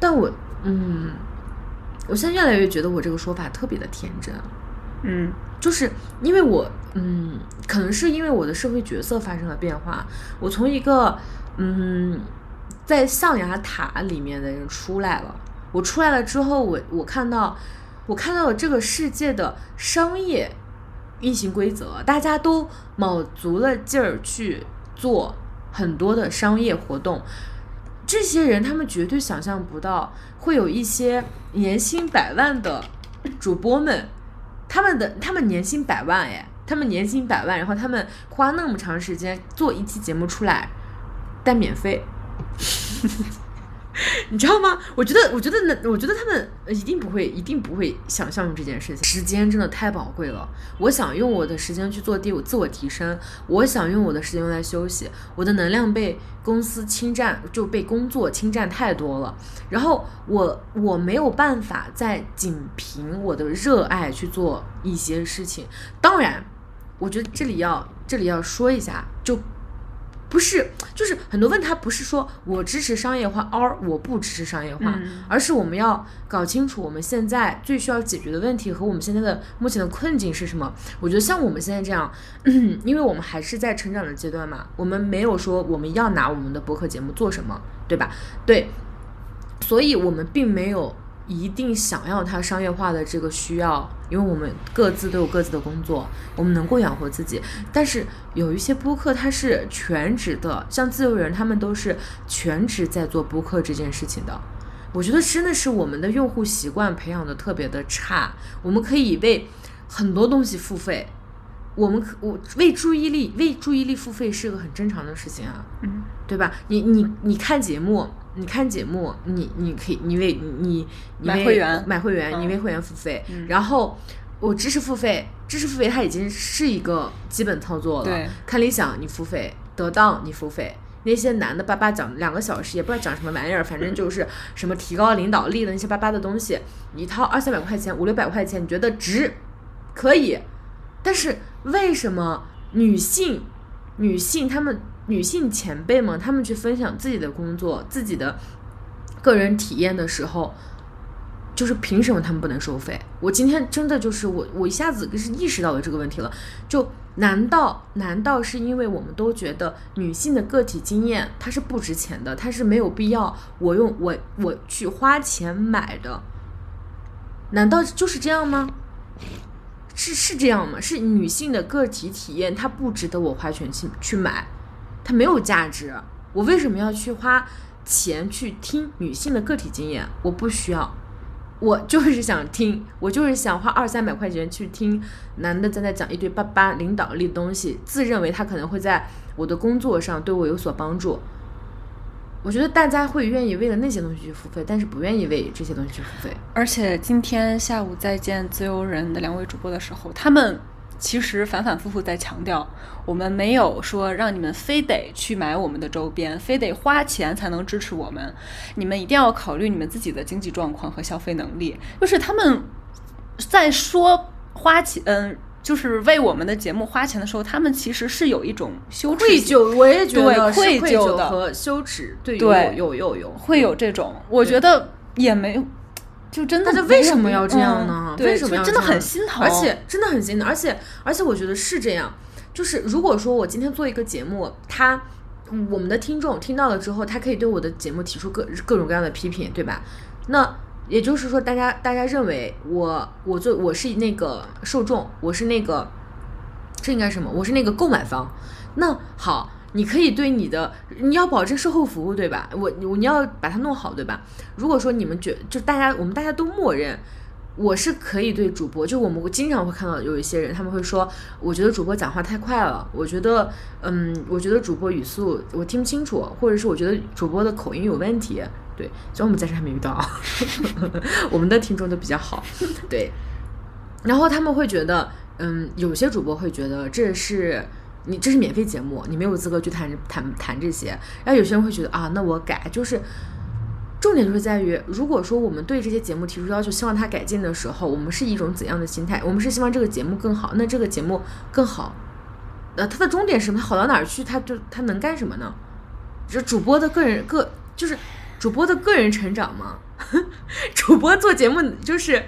但我，嗯，我现在越来越觉得我这个说法特别的天真。嗯，就是因为我，嗯，可能是因为我的社会角色发生了变化，我从一个，嗯，在象牙塔里面的人出来了。我出来了之后，我我看到，我看到了这个世界的商业运行规则，大家都卯足了劲儿去做很多的商业活动。这些人他们绝对想象不到，会有一些年薪百万的主播们。他们的他们年薪百万哎，他们年薪百万，然后他们花那么长时间做一期节目出来，但免费。<laughs> <laughs> 你知道吗？我觉得，我觉得那，我觉得他们一定不会，一定不会想象这件事情。时间真的太宝贵了，我想用我的时间去做第五自我提升，我想用我的时间用来休息。我的能量被公司侵占，就被工作侵占太多了。然后我我没有办法再仅凭我的热爱去做一些事情。当然，我觉得这里要这里要说一下，就不是，就是很多问他不是说我支持商业化，，or 我不支持商业化，嗯而是我们要搞清楚我们现在最需要解决的问题和我们现在的目前的困境是什么。我觉得像我们现在这样，<clears throat> 因为我们还是在成长的阶段嘛，我们没有说我们要拿我们的博客节目做什么，对吧？对，所以我们并没有一定想要它商业化的这个需要，因为我们各自都有各自的工作，我们能够养活自己。但是有一些播客它是全职的，像自由人他们都是全职在做播客这件事情的。我觉得真的是我们的用户习惯培养的特别的差，我们可以为很多东西付费。我们可我为注意力为注意力付费是个很正常的事情啊，嗯，对吧？你你你看节目，你看节目，你你可以你为你你买会员买会员，嗯你为会员付费，嗯然后我知识付费，知识付费它已经是一个基本操作了。对，看理想你付费，得当你付费。那些男的叭叭讲两个小时，也不知道讲什么玩意儿，反正就是什么提高领导力的那些叭叭的东西，一套二三百块钱、五六百块钱，你觉得值，可以。但是为什么女性、女性她们女性前辈们，她们去分享自己的工作、自己的个人体验的时候，就是凭什么他们不能收费？我今天真的就是我，我一下子是意识到了这个问题了。就难道难道是因为我们都觉得女性的个体经验它是不值钱的，它是没有必要我用我我去花钱买的？难道就是这样吗？是是这样吗？是女性的个体体验，它不值得我花钱去去买，它没有价值。我为什么要去花钱去听女性的个体经验？我不需要，我就是想听，我就是想花二三百块钱去听男的在那讲一堆叭叭领导力的东西，自认为他可能会在我的工作上对我有所帮助。我觉得大家会愿意为了那些东西去付费，但是不愿意为这些东西去付费。而且今天下午在见自由人的两位主播的时候，他们其实反反复复在强调，我们没有说让你们非得去买我们的周边，非得花钱才能支持我们，你们一定要考虑你们自己的经济状况和消费能力。就是他们在说花钱，嗯。就是为我们的节目花钱的时候，他们其实是有一种羞耻愧疚，我也觉得对愧愧疚的。和羞耻，对对。有有有。有会有这种，我觉得也没，就真的大家为什么要这样呢？为什么要真的这样很心疼，而且真的很心疼，而且而且我觉得是这样，就是如果说我今天做一个节目，他我们的听众听到了之后，他可以对我的节目提出各各种各样的批评，对吧？那也就是说，大家大家认为我我做我是那个受众，我是那个这应该是什么？我是那个购买方。那好，你可以对你的你要保证售后服务，对吧？我我你要把它弄好，对吧？如果说你们觉就大家我们大家都默认。我是可以对主播，就我们经常会看到有一些人，他们会说，我觉得主播讲话太快了，我觉得，嗯，我觉得主播语速我听不清楚，或者是我觉得主播的口音有问题。对，所以我们暂时还没遇到，<laughs> 我们的听众都比较好，对。然后他们会觉得，嗯，有些主播会觉得这是你这是免费节目，你没有资格去谈谈谈这些。然后有些人会觉得啊，那我改就是。重点就是在于，如果说我们对这些节目提出要求，希望它改进的时候，我们是一种怎样的心态？我们是希望这个节目更好，那这个节目更好，呃，它的终点什么？它好到哪儿去？它就它能干什么呢？这主播的个人个就是主播的个人成长吗？<laughs> 主播做节目就是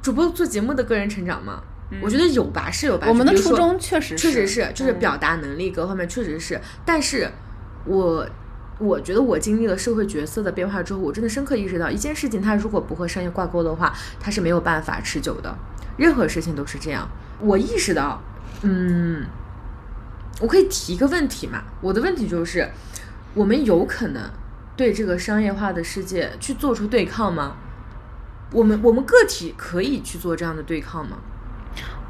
主播做节目的个人成长吗？我觉得有吧，是有吧。我们的初衷确实确实是是，就是嗯表达能力各方面确实是，但是我我觉得我经历了社会角色的变化之后，我真的深刻意识到，一件事情它如果不和商业挂钩的话，它是没有办法持久的。任何事情都是这样。我意识到，嗯，我可以提一个问题嘛？我的问题就是，我们有可能对这个商业化的世界去做出对抗吗？我们我们个体可以去做这样的对抗吗？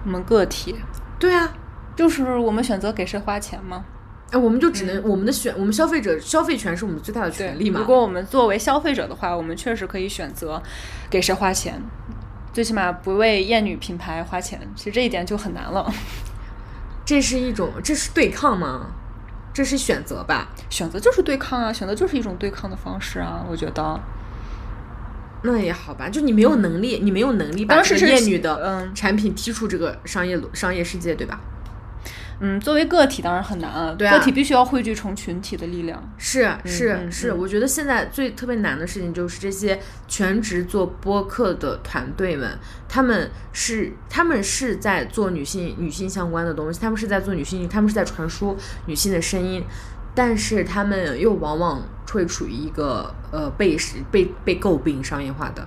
我们个体，对啊，就是我们选择给谁花钱吗？哎，我们就只能、我们的选，我们消费者消费权是我们最大的权利嘛。如果我们作为消费者的话，我们确实可以选择给谁花钱，最起码不为艳女品牌花钱。其实这一点就很难了。这是一种，这是对抗吗？这是选择吧？选择就是对抗啊，选择就是一种对抗的方式啊，我觉得。那也好吧，就你没有能力，你没有能力把这个当时是艳女的嗯产品踢出这个商业商业世界，对吧？嗯，作为个体当然很难啊，对啊个体必须要汇聚成群体的力量。是是嗯是，嗯我觉得现在最特别难的事情就是这些全职做播客的团队们，他们是他们是在做女性女性相关的东西，他们是在做女性，他们是在传输女性的声音，但是他们又往往会处于一个呃被被被诟病商业化的。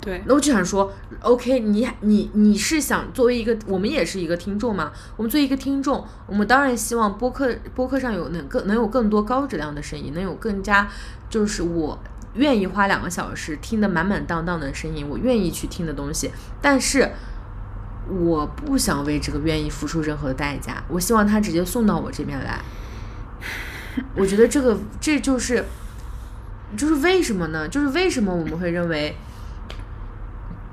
对，那我就想说，OK，你你你是想作为一个，我们也是一个听众嘛？我们作为一个听众，我们当然希望播客播客上有能更能有更多高质量的声音，能有更加就是我愿意花两个小时听得满满当当的声音，我愿意去听的东西。但是我不想为这个愿意付出任何的代价，我希望他直接送到我这边来。<laughs> 我觉得这个这就是就是为什么呢？就是为什么我们会认为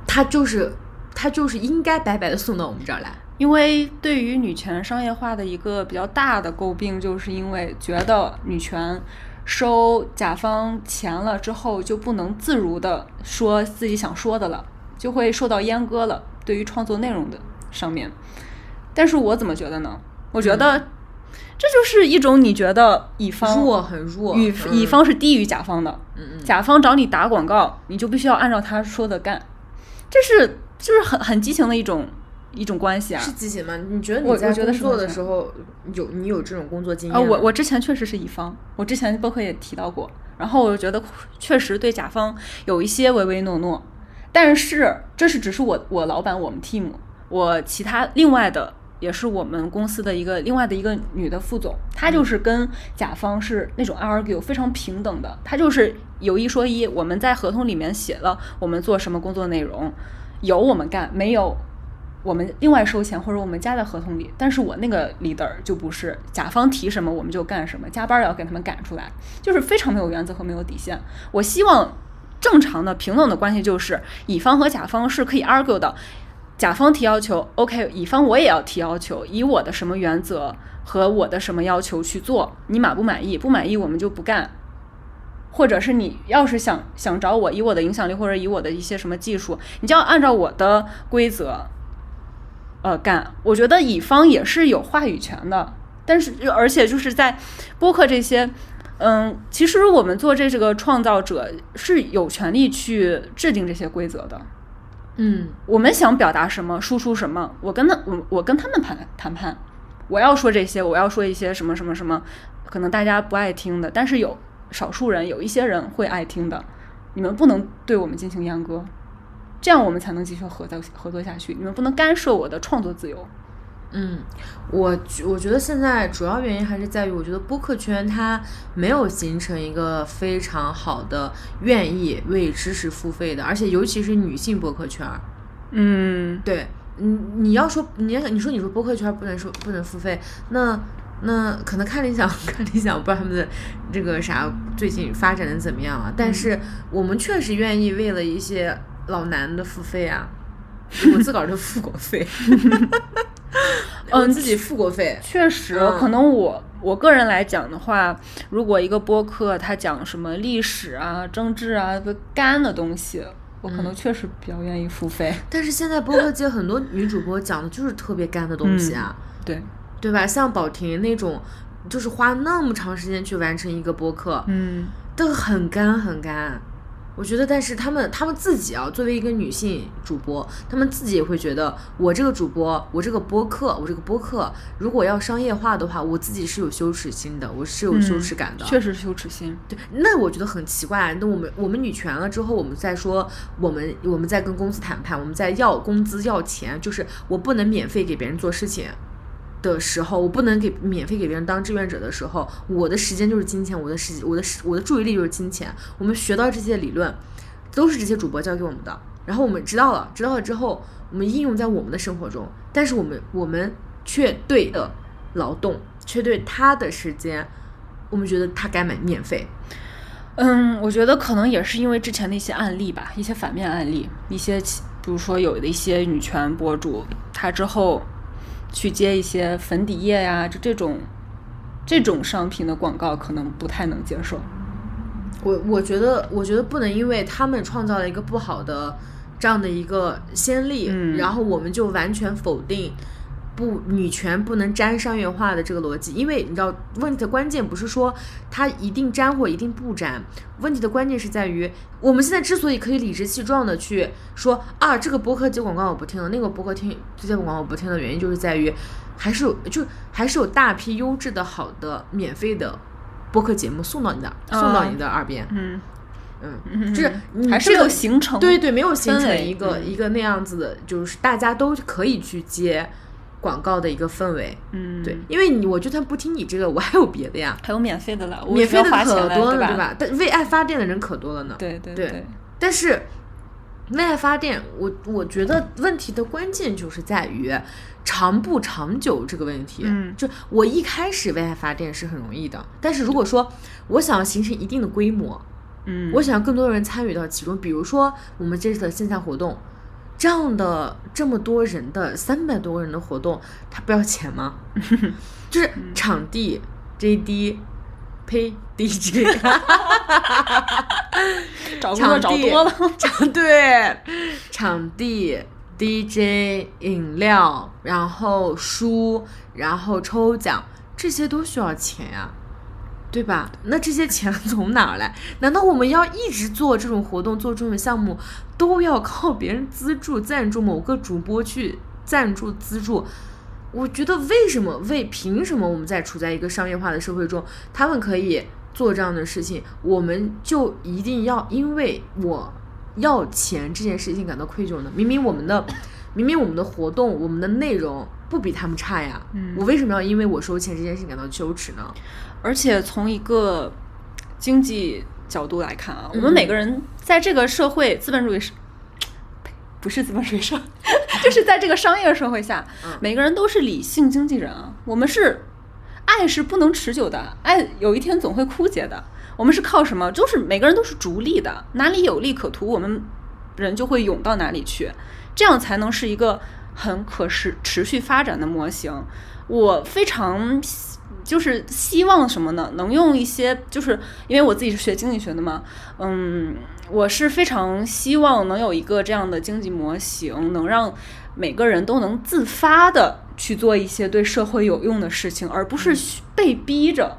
他就是他就是应该白白的送到我们这儿来？因为对于女权商业化的一个比较大的诟病，就是因为觉得女权收甲方钱了之后，就不能自如的说自己想说的了，就会受到阉割了。对于创作内容的上面，但是我怎么觉得呢？我觉得这就是一种你觉得乙方弱很弱，乙嗯乙方是低于甲方的，嗯嗯甲方找你打广告，你就必须要按照他说的干，这是就是很很激情的一种一种关系啊。是激情吗？你觉得你在工作的时候有你有这种工作经验啊，吗？我我之前确实是乙方，我之前包括也提到过，然后我觉得确实对甲方有一些唯唯诺诺，但是这是只是我我老板我们 team，我其他另外的也是我们公司的一个另外的一个女的副总，她就是跟甲方是那种 argue 非常平等的，她就是有一说一，我们在合同里面写了我们做什么工作内容，有我们干，没有我们另外收钱或者我们加在合同里，但是我那个 leader 就不是甲方提什么我们就干什么，加班也要给他们赶出来，就是非常没有原则和没有底线。我希望正常的平等的关系就是乙方和甲方是可以 argue 的，甲方提要求，OK，乙方我也要提要求，以我的什么原则和我的什么要求去做，你满不满意？不满意我们就不干。或者是你要是想想找我，以我的影响力或者以我的一些什么技术，你就要按照我的规则，呃干。我觉得乙方也是有话语权的，但是而且就是在播客这些，嗯，其实我们做这这个创造者是有权利去制定这些规则的。嗯我们想表达什么，输出什么，我跟他我我跟他们谈谈判，我要说这些，我要说一些什么什么什么，可能大家不爱听的，但是有少数人，有一些人会爱听的，你们不能对我们进行阉割，这样我们才能继续合作合作下去。你们不能干涉我的创作自由。嗯，我觉我觉得现在主要原因还是在于，我觉得播客圈它没有形成一个非常好的愿意为知识付费的，而且尤其是女性播客圈。嗯，对，你你要说你要你说你说播客圈不能说不能付费，那那可能看理想 <laughs> 看理想，我不知道他们的这个啥最近发展的怎么样啊。但是我们确实愿意为了一些老男的付费啊，<laughs> 我自个儿都付过费，<laughs> <laughs> 嗯自己付过费。确实，嗯可能我我个人来讲的话，如果一个播客他讲什么历史啊、政治啊不干的东西，我可能确实比较愿意付费。但是现在播客界很多女主播讲的就是特别干的东西啊，对，对吧？像宝婷那种，就是花那么长时间去完成一个播客，嗯都很干很干。我觉得，但是他们他们自己啊，作为一个女性主播，他们自己也会觉得，我这个主播，我这个播客，我这个播客，如果要商业化的话，我自己是有羞耻心的，我是有羞耻感的。确实是羞耻心。对，那我觉得很奇怪。那我们我们女权了之后，我们再说我们我们在跟公司谈判，我们在要工资要钱，就是我不能免费给别人做事情的时候，我不能给免费给别人当志愿者的时候，我的时间就是金钱，我的时我的时我的注意力就是金钱。我们学到这些理论，都是这些主播教给我们的。然后我们知道了，知道了之后，我们应用在我们的生活中，但是我们我们却对的劳动，却对他的时间，我们觉得他该买免费。嗯，我觉得可能也是因为之前的一些案例吧，一些反面案例，一些比如说有的一些女权博主，她之后去接一些粉底液呀，就这种这种商品的广告，可能不太能接受。我我觉得，我觉得不能因为他们创造了一个不好的这样的一个先例，嗯然后我们就完全否定不女权不能沾商业化的这个逻辑，因为你知道问题的关键不是说它一定沾或一定不沾，问题的关键是在于我们现在之所以可以理直气壮的去说啊这个博客接广告我不听了，那个博客听接广告我不听的原因，就是在于还是有就还是有大批优质的好的免费的播客节目送到你的送到你的耳边，嗯。嗯，就是你还是没有形成对对，没有形成一个、嗯。一个那样子的，就是大家都可以去接广告的一个氛围。嗯，对，，因为你我就算不听你这个，我还有别的呀，还有免费的了，免费的可多了，对对？吧？但为爱发电的人可多了呢。对对对对，但是为爱发电，我我觉得问题的关键就是在于长不长久这个问题。嗯就我一开始为爱发电是很容易的，但是如果说我想要形成一定的规模，嗯，我想要更多的人参与到其中，比如说我们这次的线下活动，这样的这么多人的三百多个人的活动，他不要钱吗？<laughs> 就是场地、JD、呸 DJ，<laughs> 找工作场地找多了，场 <laughs> 对，场地、DJ、饮料，然后书，然后抽奖，这些都需要钱呀、对吧？那这些钱从哪儿来？难道我们要一直做这种活动、做这种项目，都要靠别人资助、赞助某个主播去赞助资助？我觉得为什么为凭什么我们在处在一个商业化的社会中，他们可以做这样的事情，我们就一定要因为我要钱这件事情感到愧疚呢？明明我们的，<sniffs> 明明我们的活动、我们的内容不比他们差呀，嗯我为什么要因为我收钱这件事情感到羞耻呢？而且从一个经济角度来看啊，我嗯们每个人在这个社会资本主义 <tsk> 不是资本主义社，<laughs> 就是在这个商业社会下，嗯每个人都是理性经纪人啊。我们是爱是不能持久的，爱有一天总会枯竭的。我们是靠什么？就是每个人都是逐利的，哪里有利可图，我们人就会涌到哪里去，这样才能是一个很可持持续发展的模型。我非常希就是希望什么呢？能用一些，就是因为我自己是学经济学的嘛，嗯，我是非常希望能有一个这样的经济模型，能让每个人都能自发的去做一些对社会有用的事情，而不是被逼着。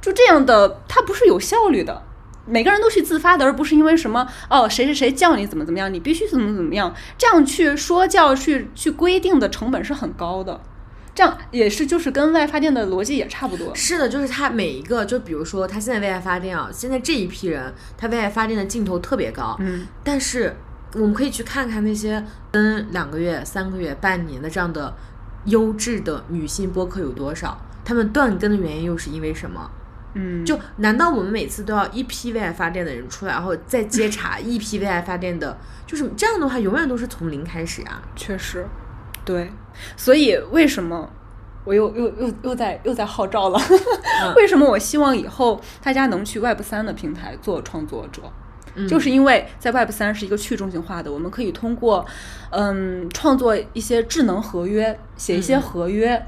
就这样的，它不是有效率的。每个人都去自发的，而不是因为什么哦，谁谁谁叫你怎么怎么样，你必须怎么怎么样，这样去说教、去去规定的成本是很高的。这样也是就是跟外发电的逻辑也差不多。是的，就是他每一个，就比如说他现在为爱发电啊，现在这一批人，他为爱发电的劲头特别高，嗯，但是我们可以去看看那些跟两个月、三个月、半年的这样的优质的女性播客有多少？他们断更的原因又是因为什么？嗯，就难道我们每次都要一批为爱发电的人出来，然后再接茬一批为爱发电的？就是这样的话，永远都是从零开始啊。确实，对，所以为什么我又又又又在又在号召了？<laughs> 为什么我希望以后大家能去 Web 三的平台做创作者？就是因为在 Web 三是一个去中心化的，我们可以通过嗯创作一些智能合约，写一些合约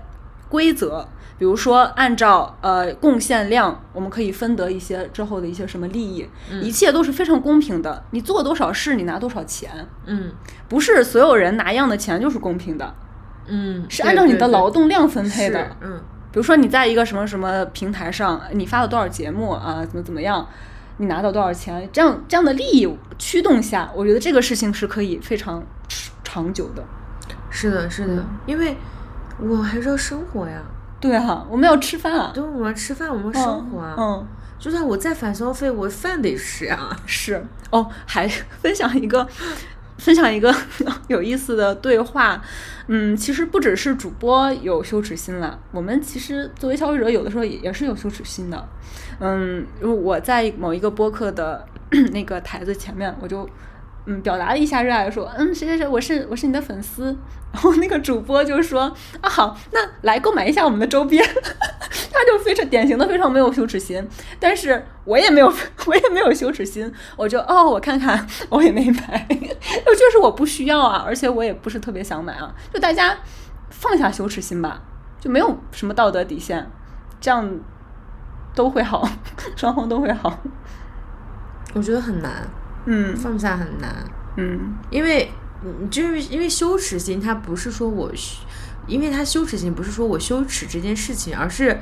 规则。比如说，按照呃贡献量，我们可以分得一些之后的一些什么利益，一切都是非常公平的。你做多少事，你拿多少钱，嗯不是所有人拿一样的钱就是公平的。嗯，是按照你的劳动量分配的。是嗯比如说你在一个什么什么平台上，你发了多少节目啊，怎么怎么样，你拿到多少钱，这样这样的利益驱动下，我觉得这个事情是可以非常长久的。是的，是的，因为我还是要生活呀。对啊，我们要吃饭啊，对，我们要吃饭，我们要生活啊。嗯，就算我再反消费，我饭得吃啊。是哦，还 <laughs> 分享一个。分享一个 <laughs> 有意思的对话，嗯，其实不只是主播有羞耻心啦，我们其实作为消费者，有的时候也也是有羞耻心的。嗯，我在某一个播客的 <clears throat> 那个台子前面，我就嗯表达了一下热爱，说嗯谁谁谁，我是我是你的粉丝。然后那个主播就说啊好，那来购买一下我们的周边。<laughs> 他就非常典型的非常没有羞耻心，但是我也没有 <laughs> 我也没有羞耻心，我就哦我看看，我也没买，<laughs> 就就是我不需要啊，而且我也不是特别想买啊，就大家放下羞耻心吧，就没有什么道德底线，这样都会好，双方都会好。我觉得很难，嗯放下很难，嗯因为嗯，就是因为羞耻心，它不是说我需因为它羞耻心不是说我羞耻这件事情，而是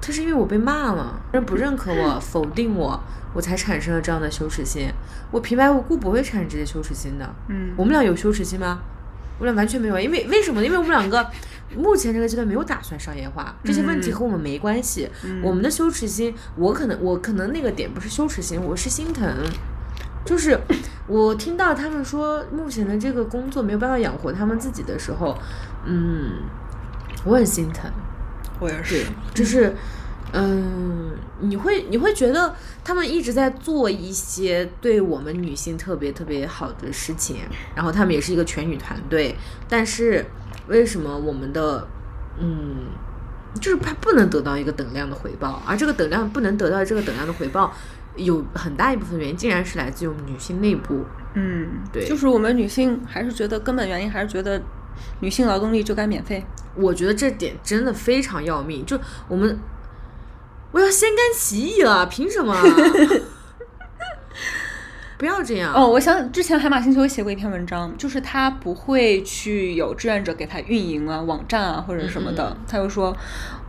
它是因为我被骂了，人不认可我，否定我，我才产生了这样的羞耻心。我平白无故不会产生这些羞耻心的。嗯我们俩有羞耻心吗？我俩完全没有，因为为什么？因为我们两个目前这个阶段没有打算商业化，这些问题和我们没关系。我们的羞耻心，我可能我可能那个点不是羞耻心，我是心疼。就是我听到他们说目前的这个工作没有办法养活他们自己的时候，嗯，我很心疼。我也是，就是，嗯，你会你会觉得他们一直在做一些对我们女性特别特别好的事情，然后他们也是一个全女团队，但是为什么我们的，嗯，就是他不能得到一个等量的回报，而这个等量不能得到这个等量的回报，有很大一部分原因竟然是来自于我们女性内部。嗯，对就是我们女性还是觉得根本原因还是觉得女性劳动力就该免费。我觉得这点真的非常要命，就我们，我要先干起义了，凭什么？<laughs> 不要这样。<laughs> 哦，我想之前海马星球也写过一篇文章，就是他不会去有志愿者给他运营啊、网站啊或者什么的，嗯他就说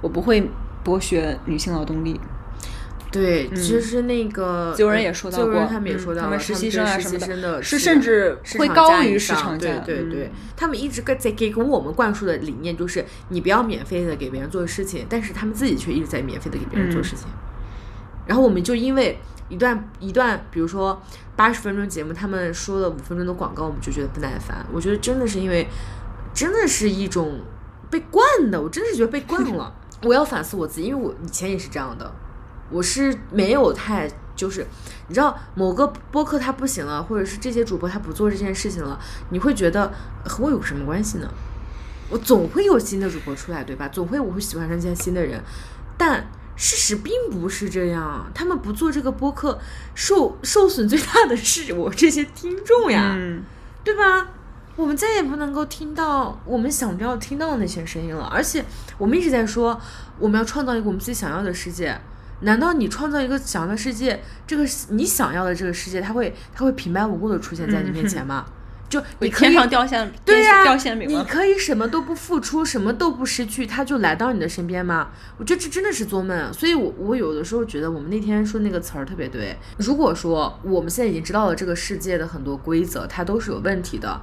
我不会剥削女性劳动力。对，其实那个自由人也说到过他们也嗯说到了，他们实习生啊什么的实习生的是甚至会高于市场价对对对，他们一直跟在给给我们灌输的理念就是，你不要免费的给别人做事情，但是他们自己却一直在免费的给别人做嗯事情。然后我们就因为一段一段，比如说八十分钟节目，他们说了五分钟的广告，我们就觉得不耐烦。我觉得真的是因为，真的是一种被惯的，我真的是觉得被惯了。<laughs> 我要反思我自己，因为我以前也是这样的，我是没有太就是，你知道某个播客他不行了，或者是这些主播他不做这件事情了，你会觉得和我有什么关系呢？我总会有新的主播出来，对吧？总会我会喜欢上一些新的人，但事实并不是这样。他们不做这个播客，受受损最大的是我这些听众呀，嗯，对吧？我们再也不能够听到我们想要听到的那些声音了。而且我们一直在说，我们要创造一个我们自己想要的世界。难道你创造一个想要的世界，这个你想要的这个世界，它会它会平白无故的出现在你面前吗？就你可以天上掉馅对呀、掉馅饼？你可以什么都不付出，什么都不失去，它就来到你的身边吗？我觉得这真的是做梦。所以我，我有的时候觉得我们那天说那个词儿特别对。如果说我们现在已经知道了这个世界的很多规则，它都是有问题的，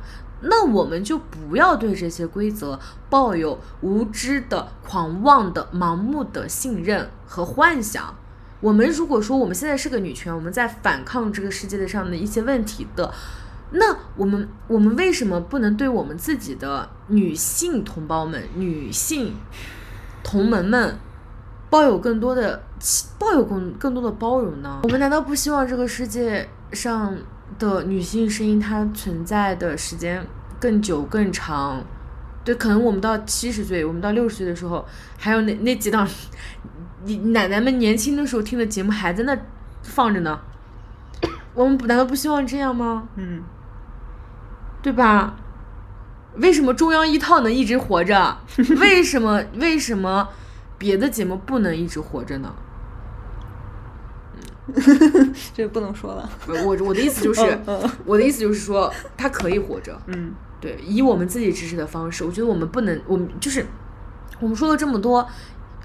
那我们就不要对这些规则抱有无知的、狂妄的、盲目的信任和幻想。我们如果说我们现在是个女权，我们在反抗这个世界上的一些问题的，那我们我们为什么不能对我们自己的女性同胞们、女性同门们抱有更多的抱有更更多的包容呢？我们难道不希望这个世界上的女性声音它存在的时间更久更长？对，可能我们到七十岁，我们到六十岁的时候，还有那那几档你奶奶们年轻的时候听的节目还在那放着呢。我们难道不希望这样吗？嗯，对吧？为什么中央一套能一直活着？为什么为什么别的节目不能一直活着呢？<laughs> 这不能说了。我我我的意思就是，我的意思就是说，它可以活着。嗯对，以我们自己支持的方式，我觉得我们不能，我们就是我们说了这么多，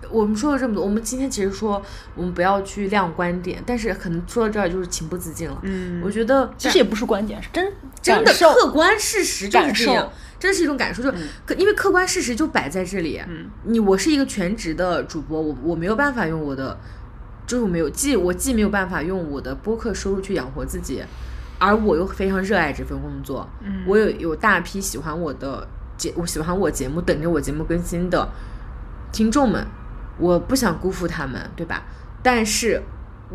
我们说了这么多，我们今天其实说我们不要去亮观点，但是可能说到这儿就是情不自禁了。嗯，我觉得其实也不是观点，是真真的客观事实就是感这样受，真是一种感受，就可因为客观事实就摆在这里。嗯你我是一个全职的主播，我我没有办法用我的，就是我没有既我既没有办法用我的播客收入去养活自己，而我又非常热爱这份工作。嗯我有有大批喜欢我的节，我喜欢我节目，等着我节目更新的听众们，我不想辜负他们，对吧？但是。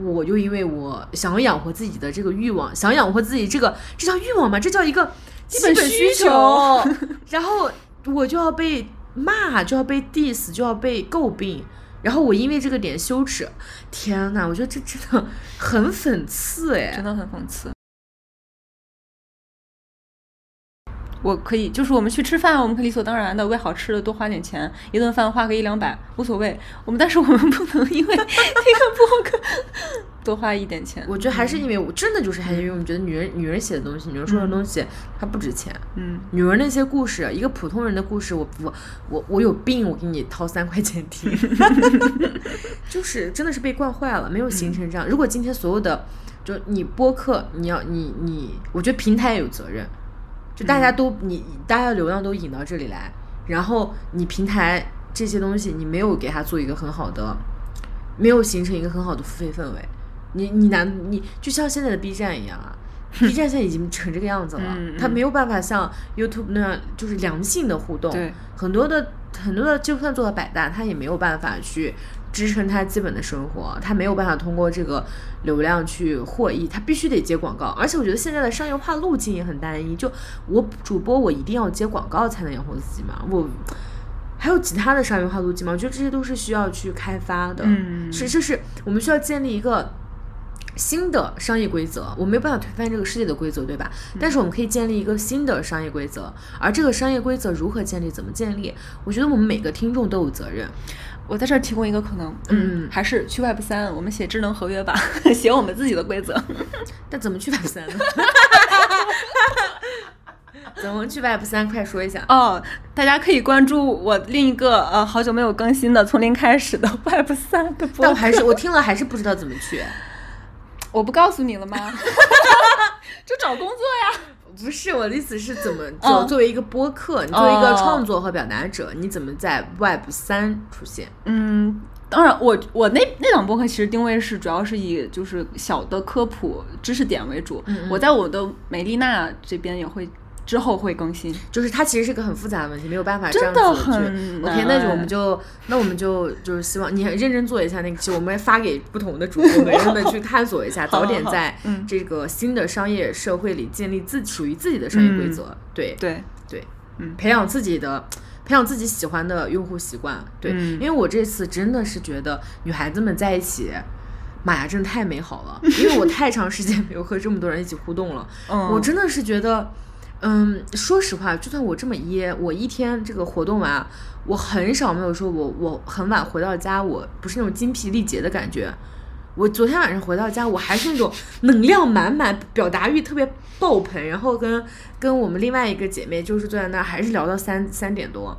我就因为我想要养活自己的这个欲望，想养活自己这个，这叫欲望吗？这叫一个基本需需求 <laughs> 然后我就要被骂，就要被 diss，就要被诟病，然后我因为这个点羞耻，天呐，我觉得这真的很讽刺哎真。的很讽刺。我可以，就是我们去吃饭，我们可以理所当然的为好吃的多花点钱，一顿饭花个一两百无所谓。我们但是我们不能因为 <laughs> 这个播客多花一点钱。我觉得还是因为我真的就是还是因为我们觉得女人女人写的东西，女人说的东西它不值钱。嗯，女人那些故事，一个普通人的故事，我我我我有病，我给你掏三块钱听，<laughs> 就是真的是被惯坏了，没有形成这样。如果今天所有的就你播客，你要你你，我觉得平台也有责任，就大家都你大家的流量都引到这里来，然后你平台这些东西你没有给它做一个很好的，没有形成一个很好的付费氛围，你你难你就像现在的 B 站一样啊。<laughs> B 站现在已经成这个样子了，嗯它没有办法像 YouTube 那样就是良性的互动。很多的很多的就算做到百大，它也没有办法去支撑他基本的生活，他没有办法通过这个流量去获益，他必须得接广告。而且我觉得现在的商业化路径也很单一，就我主播我一定要接广告才能养活自己嘛，我。还有其他的商业化路径吗？我觉得这些都是需要去开发的。嗯是，这是我们需要建立一个新的商业规则。我没有办法推翻这个世界的规则，对吧？但是我们可以建立一个新的商业规则。而这个商业规则如何建立，怎么建立？我觉得我们每个听众都有责任。我在这儿提供一个可能，嗯还是去 Web 三，我们写智能合约吧，<laughs> 写我们自己的规则。<laughs> 但怎么去 Web 三呢？<laughs> 怎么去 Web 三？快说一下。哦，大家可以关注我另一个呃好久没有更新的从零开始的 Web 三的播。但我还是我听了还是不知道怎么去。我不告诉你了吗？就找工作呀。不是我的意思是怎么做作作为一个播客，你作为一个哦创作和表达者，你怎么在 Web 三出现？嗯，当然我，我那那档播客其实定位是主要是以就是小的科普知识点为主。嗯嗯我在我的美丽娜这边也会之后会更新。就是它其实是个很复杂的问题，没有办法这真的样子去。很 OK，那就我们就那我们就就是希望你认真做一下那个期，我们发给不同的主播们，让他们去探索一下，<laughs> 早点在嗯这个新的商业社会里建立自属于自己的商业规则。对对，对，嗯培养自己的。培养自己喜欢的用户习惯，对，嗯因为我这次真的是觉得女孩子们在一起，妈呀，真的太美好了，<laughs> 因为我太长时间没有和这么多人一起互动了，嗯，我真的是觉得，嗯，说实话，就算我这么噎，我一天这个活动完，我很少没有说我我很晚回到家，我不是那种精疲力竭的感觉。我昨天晚上回到家，我还是那种能量满满，表达欲特别爆棚，然后跟跟我们另外一个姐妹就是坐在那儿，还是聊到三三点多。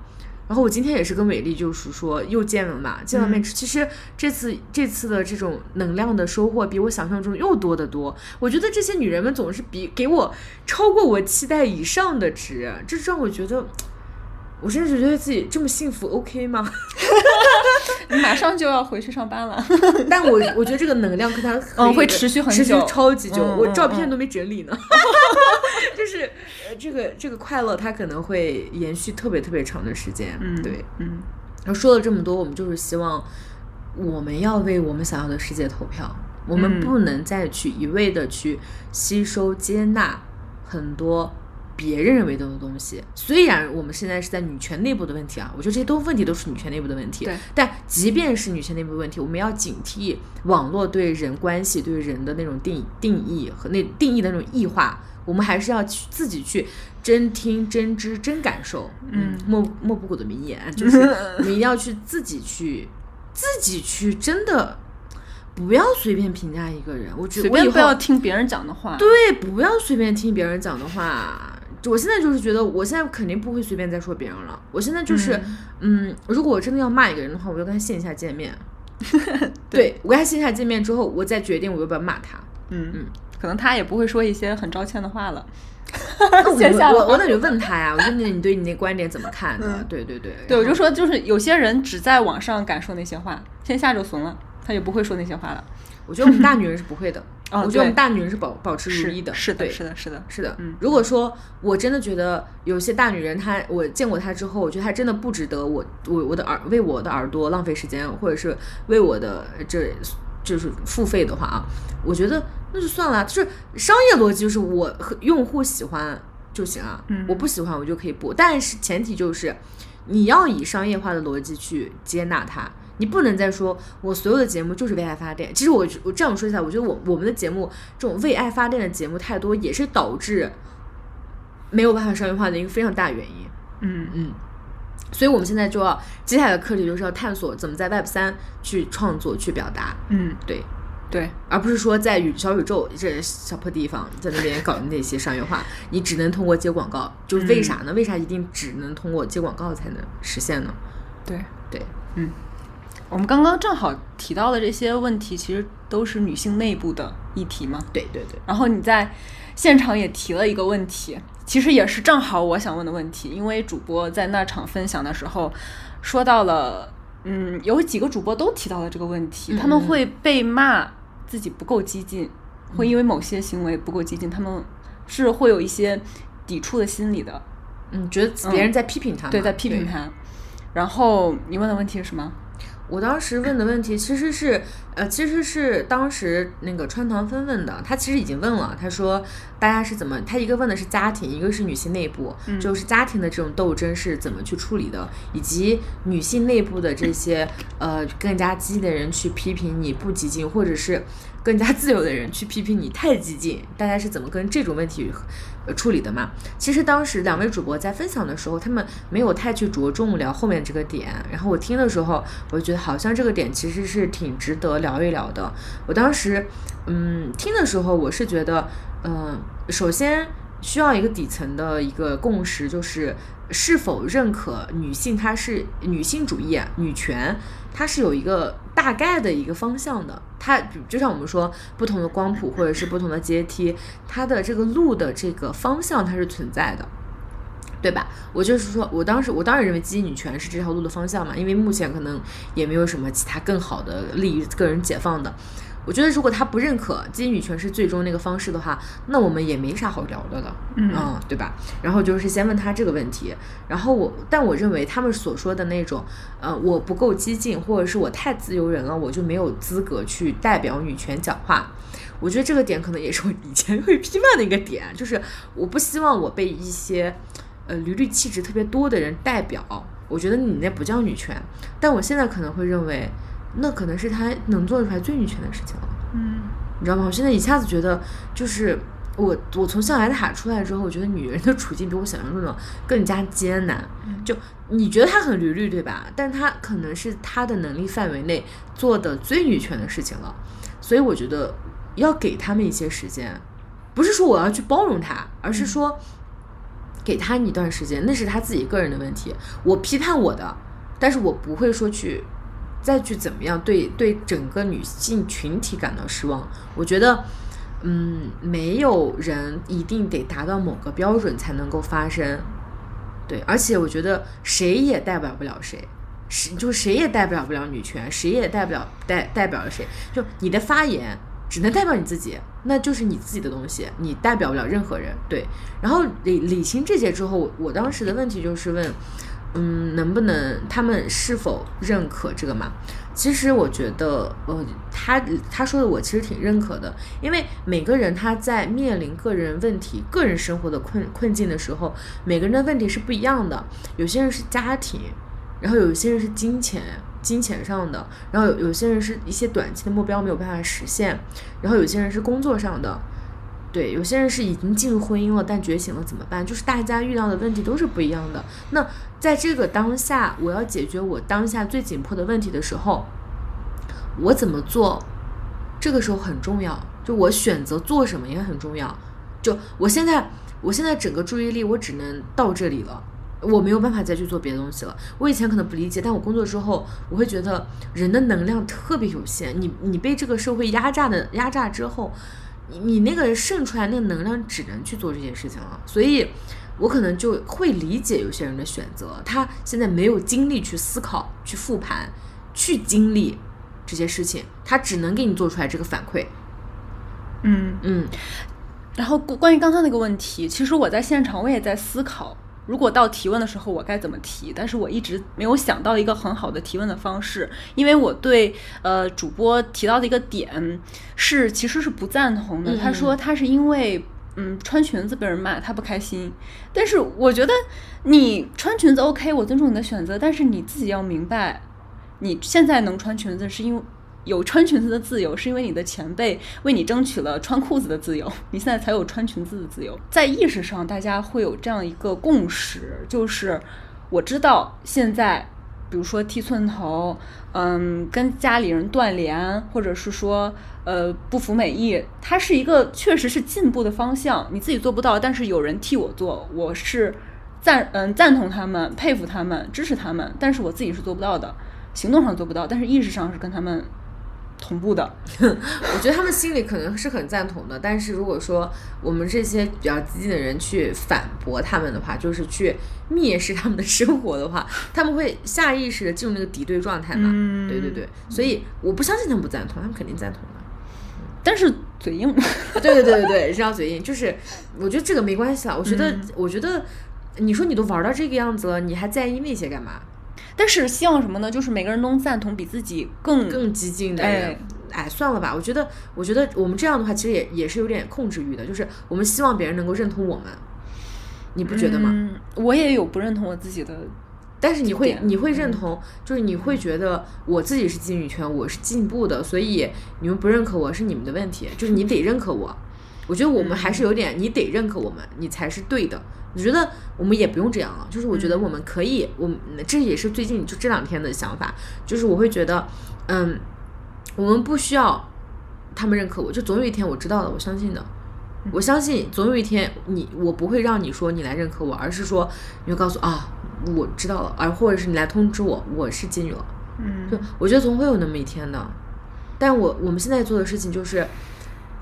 然后我今天也是跟伟丽，就是说又见了嘛，见了面。其实这次这次的这种能量的收获，比我想象中又多得多。我觉得这些女人们总是比给我超过我期待以上的值，这让我觉得，我甚至觉得自己这么幸福，OK 吗？<laughs> 你马上就要回去上班了。<laughs> 但我我觉得这个能量跟它 <laughs> 嗯会持续很久持续超级久。我照片都没整理呢，就是呃这个这个快乐它可能会延续特别特别长的时间。嗯，对。嗯然后说了这么多，我们就是希望我们要为我们想要的世界投票，我们嗯不能再去一味的去吸收接纳很多。别人认为的东西，虽然我们现在是在女权内部的问题啊，我觉得这些都问题都是女权内部的问题。对，但即便是女权内部的问题，我们要警惕网络对人关系、对人的那种定定义和那定义的那种异化，我们还是要去自己去真听、真知、真感受。嗯莫莫布谷的名言就是 <laughs> 我们一定要去自己去自己去真的不要随便评价一个人。我觉得我以后不要听别人讲的话。对，不要随便听别人讲的话。我现在就是觉得，我现在肯定不会随便再说别人了。我现在就是，嗯如果我真的要骂一个人的话，我就跟他线下见面。<laughs> 对我跟他线下见面之后，我再决定我要不要骂他。嗯嗯，可能他也不会说一些很招歉的话了。我 <laughs> 线下我我那就问他呀，我说你你对你那观点怎么看的？嗯对对对，对，我就说，就是有些人只在网上敢说那些话，线下就怂了，他也不会说那些话了。我觉得我们大女人是不会的。哦我觉得我们大女人是保保持如一的。是的，对是的，是的，是的，嗯如果说我真的觉得有些大女人她，我见过她之后，我觉得她真的不值得我我我的耳为我的耳朵浪费时间，或者是为我的这就是付费的话啊，我觉得那就算了，就是商业逻辑就是我和用户喜欢就行啊，嗯我不喜欢我就可以不，但是前提就是你要以商业化的逻辑去接纳它。你不能再说我所有的节目就是为爱发电。其实我我这样说一下，我觉得我我们的节目这种为爱发电的节目太多，也是导致没有办法商业化的一个非常大原因。嗯嗯，所以我们现在就要接下来的课题就是要探索怎么在 Web 三去创作、去表达。嗯，对，对，而不是说在宇小宇宙这小破地方在那边搞那些商业化，你只能通过接广告，就是为啥呢？为啥一定只能通过接广告才能实现呢？对，对，嗯，我们刚刚正好提到的这些问题，其实都是女性内部的议题嘛。对对对，然后你在现场也提了一个问题，其实也是正好我想问的问题，因为主播在那场分享的时候说到了，嗯，有几个主播都提到了这个问题，嗯他们会被骂自己不够激进，会因为某些行为不够激进，他们是会有一些抵触的心理的，嗯，觉得别人在批评他嘛，对，在批评他。然后你问的问题是什么？我当时问的问题其实是，呃，其实是当时那个川堂芬问的，他其实已经问了，他说大家是怎么，他一个问的是家庭，一个是女性内部，就是家庭的这种斗争是怎么去处理的，以及女性内部的这些呃更加激进的人去批评你不激进，或者是更加自由的人去批评你太激进，大家是怎么跟这种问题呃处理的嘛？其实当时两位主播在分享的时候，他们没有太去着重聊后面这个点，然后我听的时候，我就觉得好像这个点其实是挺值得聊一聊的。我当时嗯听的时候，我是觉得，嗯、首先需要一个底层的一个共识，就是是否认可女性她是女性主义、女权，它是有一个大概的一个方向的。它就像我们说，不同的光谱或者是不同的阶梯，它的这个路的这个方向它是存在的。对吧？我就是说，我当时我当然认为基因女权是这条路的方向嘛，因为目前可能也没有什么其他更好的利于个人解放的。我觉得如果他不认可基因女权是最终那个方式的话，那我们也没啥好聊的了，嗯对吧？然后就是先问他这个问题，然后我，但我认为他们所说的那种，呃，我不够激进，或者是我太自由人了，我就没有资格去代表女权讲话。我觉得这个点可能也是我以前会批判的一个点，就是我不希望我被一些呃驴驴气质特别多的人代表。我觉得你那不叫女权，但我现在可能会认为，那可能是他能做出来最女权的事情了。嗯你知道吗？我现在一下子觉得，就是我我从象牙塔出来之后，我觉得女人的处境比我想象中的更加艰难。就你觉得她很驴驴，对吧？但她可能是她的能力范围内做的最女权的事情了。所以我觉得要给他们一些时间，不是说我要去包容她，而是说给她一段时间，那是她自己个人的问题。我批判我的，但是我不会说去再去怎么样对对整个女性群体感到失望。我觉得，嗯，没有人一定得达到某个标准才能够发生。对，而且我觉得谁也代表不了谁，谁就谁也代表不了女权，谁也代表代代表了谁。就你的发言只能代表你自己，那就是你自己的东西，你代表不了任何人。对，然后理理清这些之后，我我当时的问题就是问，嗯，能不能他们是否认可这个嘛？其实我觉得，呃，他他说的我其实挺认可的，因为每个人他在面临个人问题、个人生活的困困境的时候，每个人的问题是不一样的。有些人是家庭，然后有些人是金钱，金钱上的，然后有有些人是一些短期的目标没有办法实现，然后有些人是工作上的，对，有些人是已经进入婚姻了，但觉醒了怎么办？就是大家遇到的问题都是不一样的。那在这个当下，我要解决我当下最紧迫的问题的时候，我怎么做？这个时候很重要，就我选择做什么也很重要。就我现在，我现在整个注意力我只能到这里了。我没有办法再去做别的东西了。我以前可能不理解，但我工作之后，我会觉得人的能量特别有限。你你被这个社会压榨的压榨之后，你你那个渗出来那个能量只能去做这些事情了。所以，我可能就会理解有些人的选择，他现在没有精力去思考、去复盘、去经历这些事情，他只能给你做出来这个反馈。嗯。嗯然后关关于刚才那个问题，其实我在现场我也在思考，如果到提问的时候我该怎么提，但是我一直没有想到一个很好的提问的方式，因为我对呃主播提到的一个点是其实是不赞同的，嗯他说他是因为。嗯，穿裙子被人骂，他不开心。但是我觉得你穿裙子 OK，我尊重你的选择，但是你自己要明白，你现在能穿裙子是因为有穿裙子的自由，是因为你的前辈为你争取了穿裤子的自由，你现在才有穿裙子的自由。在意识上，大家会有这样一个共识，就是我知道现在比如说剃寸头，嗯，跟家里人断联，或者是说呃不服美意，它是一个确实是进步的方向。你自己做不到，但是有人替我做，我是赞嗯赞同他们，佩服他们，支持他们，但是我自己是做不到的，行动上做不到，但是意识上是跟他们。同步的，<laughs> 我觉得他们心里可能是很赞同的，但是如果说我们这些比较激进的人去反驳他们的话，就是去蔑视他们的生活的话，<laughs> 他们会下意识的进入那个敌对状态嘛？对对对，所以我不相信他们不赞同，他们肯定赞同的，但是嘴硬。<laughs> 对对对对对，是要嘴硬，就是我觉得这个没关系啊，我觉得我觉得你说你都玩到这个样子了，你还在意那些干嘛？但是希望什么呢？就是每个人都能赞同比自己更更激进的人。哎，算了吧，我觉得，我觉得我们这样的话，其实也也是有点控制欲的，就是我们希望别人能够认同我们，你不觉得吗？我也有不认同我自己的，但是你会你会认同，就是你会觉得我自己是进女圈，我是进步的，所以你们不认可我是你们的问题，就是你得认可我。我觉得我们还是有点，你得认可我们，你才是对的。我觉得我们也不用这样了，就是我觉得我们可以，我们这也是最近就这两天的想法，就是我会觉得，嗯，我们不需要他们认可我，就总有一天我知道了，我相信的，我相信总有一天你我不会让你说你来认可我，而是说你会告诉啊我知道了，而或者是你来通知我我是妓女了，嗯，就我觉得总会有那么一天的，但我我们现在做的事情就是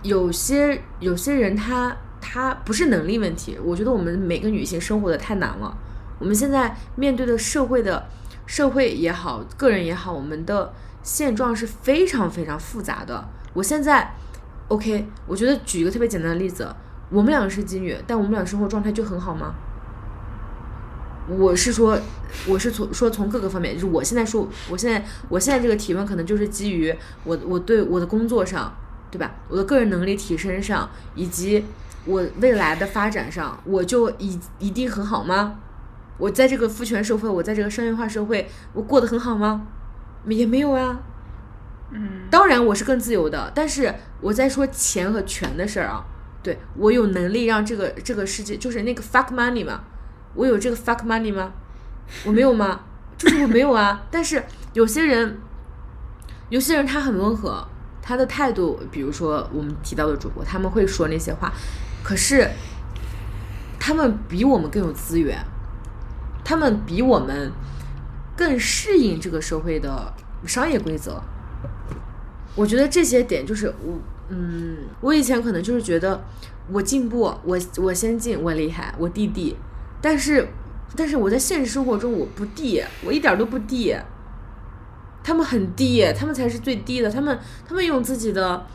有些有些人他。他不是能力问题，我觉得我们每个女性生活的太难了。我们现在面对的社会的，社会也好，个人也好，我们的现状是非常非常复杂的。我现在，OK，我觉得举一个特别简单的例子，我们两个是妓女，但我们俩生活状态就很好吗？我是说，我是从说从各个方面，就是我现在说，我现在我现在这个提问可能就是基于我我对我的工作上，对吧？我的个人能力提升上，以及。我未来的发展上，我就一一定很好吗？我在这个父权社会，我在这个商业化社会，我过得很好吗？也没有啊。嗯，当然我是更自由的，但是我在说钱和权的事儿啊。对我有能力让这个这个世界，就是那个 fuck money 嘛，我有这个 fuck money 吗？我没有吗？就是我没有啊。<laughs> 但是有些人，有些人他很温和，他的态度，比如说我们提到的主播，他们会说那些话。可是，他们比我们更有资源，他们比我们更适应这个社会的商业规则。我觉得这些点就是我，嗯，我以前可能就是觉得我进步，我我先进，我厉害，我弟弟。但是，但是我在现实生活中我不弟，我一点都不弟。他们很低，他们才是最低的。他们他们用自己的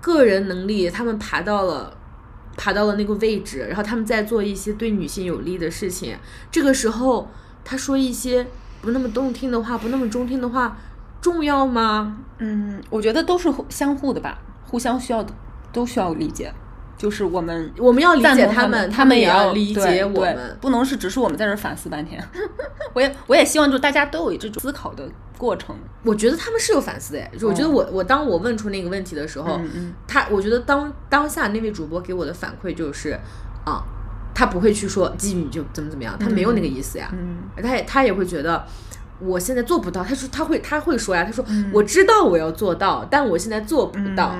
个人能力，他们爬到了。爬到了那个位置，然后他们在做一些对女性有利的事情。这个时候，他说一些不那么动听的话，不那么中听的话，重要吗？嗯，我觉得都是相互的吧，互相需要的，都需要理解。就是我们我们要理解他们，他们也要理解我们，不能是只是我们在这反思半天。<laughs> 我也我也希望就是大家都有这种思考的过程。我觉得他们是有反思的，我觉得我我当我问出那个问题的时候，他我觉得当当下那位主播给我的反馈就是啊，他不会去说妓女就怎么怎么样，他没有那个意思呀。嗯，他也他也会觉得我现在做不到，他说他会他会说呀，他说我知道我要做到，但我现在做不到。